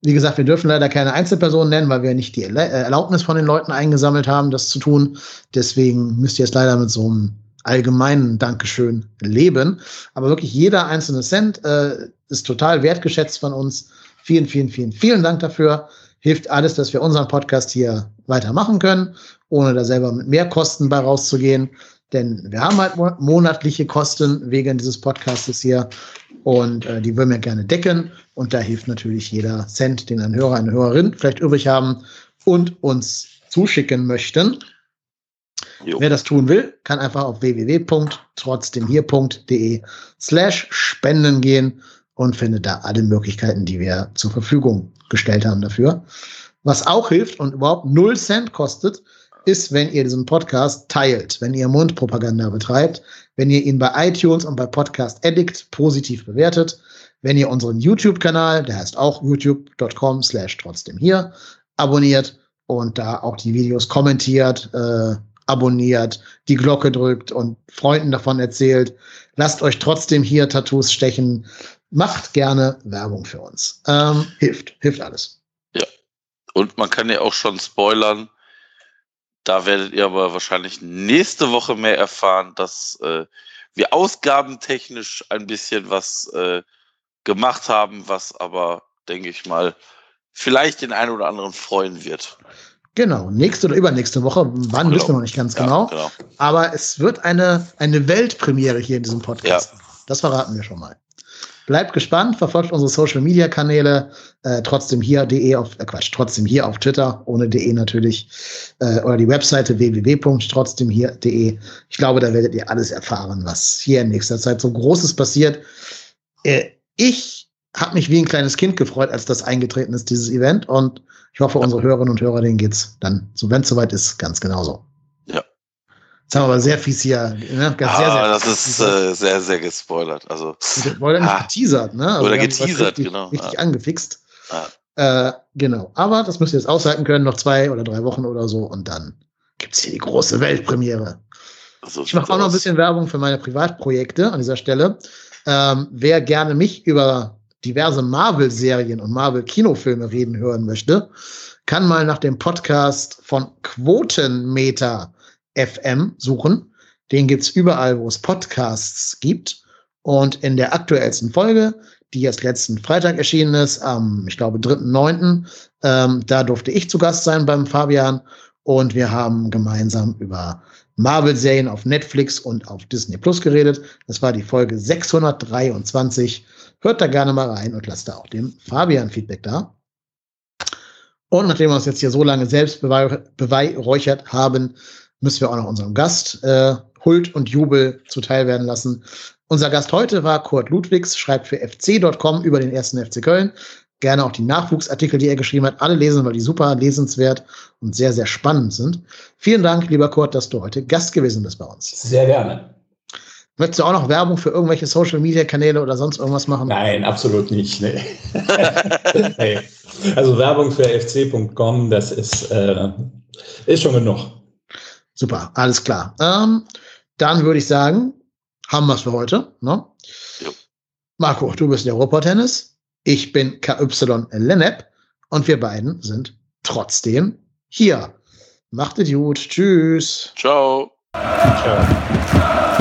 Wie gesagt, wir dürfen leider keine Einzelpersonen nennen, weil wir nicht die äh, Erlaubnis von den Leuten eingesammelt haben, das zu tun. Deswegen müsst ihr es leider mit so einem allgemeinen Dankeschön leben. Aber wirklich jeder einzelne Cent äh, ist total wertgeschätzt von uns. Vielen, vielen, vielen, vielen Dank dafür. Hilft alles, dass wir unseren Podcast hier weitermachen können, ohne da selber mit mehr Kosten bei rauszugehen. Denn wir haben halt monatliche Kosten wegen dieses Podcastes hier und äh, die würden wir gerne decken. Und da hilft natürlich jeder Cent, den ein Hörer, eine Hörerin vielleicht übrig haben und uns zuschicken möchten. Jo. Wer das tun will, kann einfach auf www.trotzdemhier.de slash spenden gehen und findet da alle Möglichkeiten, die wir zur Verfügung gestellt haben dafür. Was auch hilft und überhaupt null Cent kostet, ist, wenn ihr diesen Podcast teilt, wenn ihr Mundpropaganda betreibt, wenn ihr ihn bei iTunes und bei Podcast Addict positiv bewertet, wenn ihr unseren YouTube-Kanal, der heißt auch youtube.com slash trotzdem hier, abonniert und da auch die Videos kommentiert, äh, abonniert, die Glocke drückt und Freunden davon erzählt. Lasst euch trotzdem hier Tattoos stechen. Macht gerne Werbung für uns. Ähm, hilft, hilft alles. Ja. Und man kann ja auch schon spoilern, da werdet ihr aber wahrscheinlich nächste Woche mehr erfahren, dass äh, wir ausgabentechnisch ein bisschen was äh, gemacht haben, was aber, denke ich mal, vielleicht den einen oder anderen freuen wird. Genau, nächste oder übernächste Woche, wann genau. wissen wir noch nicht ganz ja, genau. genau. Aber es wird eine, eine Weltpremiere hier in diesem Podcast. Ja. Das verraten wir schon mal. Bleibt gespannt, verfolgt unsere Social Media Kanäle, äh, trotzdem hier.de auf, äh, Quatsch, trotzdem hier auf Twitter, ohne de natürlich, äh, oder die Webseite www.trotzdemhier.de. Ich glaube, da werdet ihr alles erfahren, was hier in nächster Zeit so Großes passiert. Äh, ich habe mich wie ein kleines Kind gefreut, als das eingetreten ist, dieses Event. Und ich hoffe, unsere Hörerinnen und Hörer, denen geht's dann, so wenn es soweit ist, ganz genauso. Jetzt haben wir aber sehr fies hier. Ne? Ganz ah, sehr, sehr das ist äh, sehr, sehr gespoilert. Also, Oder nicht ah. geteasert, ne? Also Oder geteasert, richtig, genau. Richtig ah. angefixt. Ah. Äh, genau. Aber das müsst ihr jetzt aushalten können, noch zwei oder drei Wochen oder so. Und dann gibt's hier die große Weltpremiere. So ich mache auch noch ein bisschen Werbung für meine Privatprojekte an dieser Stelle. Ähm, wer gerne mich über diverse Marvel-Serien und Marvel-Kinofilme reden hören möchte, kann mal nach dem Podcast von Quotenmeter FM suchen. Den gibt's überall, wo es Podcasts gibt. Und in der aktuellsten Folge, die jetzt letzten Freitag erschienen ist, am, ich glaube, 3.9., ähm, da durfte ich zu Gast sein beim Fabian. Und wir haben gemeinsam über Marvel-Serien auf Netflix und auf Disney Plus geredet. Das war die Folge 623. Hört da gerne mal rein und lasst da auch dem Fabian Feedback da. Und nachdem wir uns jetzt hier so lange selbst beweihräuchert haben, müssen wir auch noch unserem Gast äh, Huld und Jubel zuteil werden lassen. Unser Gast heute war Kurt Ludwigs, schreibt für fc.com über den ersten FC Köln. Gerne auch die Nachwuchsartikel, die er geschrieben hat, alle lesen, weil die super lesenswert und sehr, sehr spannend sind. Vielen Dank, lieber Kurt, dass du heute Gast gewesen bist bei uns. Sehr gerne. Möchtest du auch noch Werbung für irgendwelche Social Media Kanäle oder sonst irgendwas machen? Nein, absolut nicht. Nee. [laughs] nee. Also Werbung für fc.com, das ist, äh, ist schon genug. Super, alles klar. Ähm, dann würde ich sagen, haben wir es für heute. Ne? Marco, du bist der Europatennis. Ich bin KY Lennep und wir beiden sind trotzdem hier. Macht es gut. Tschüss. Ciao. Ciao.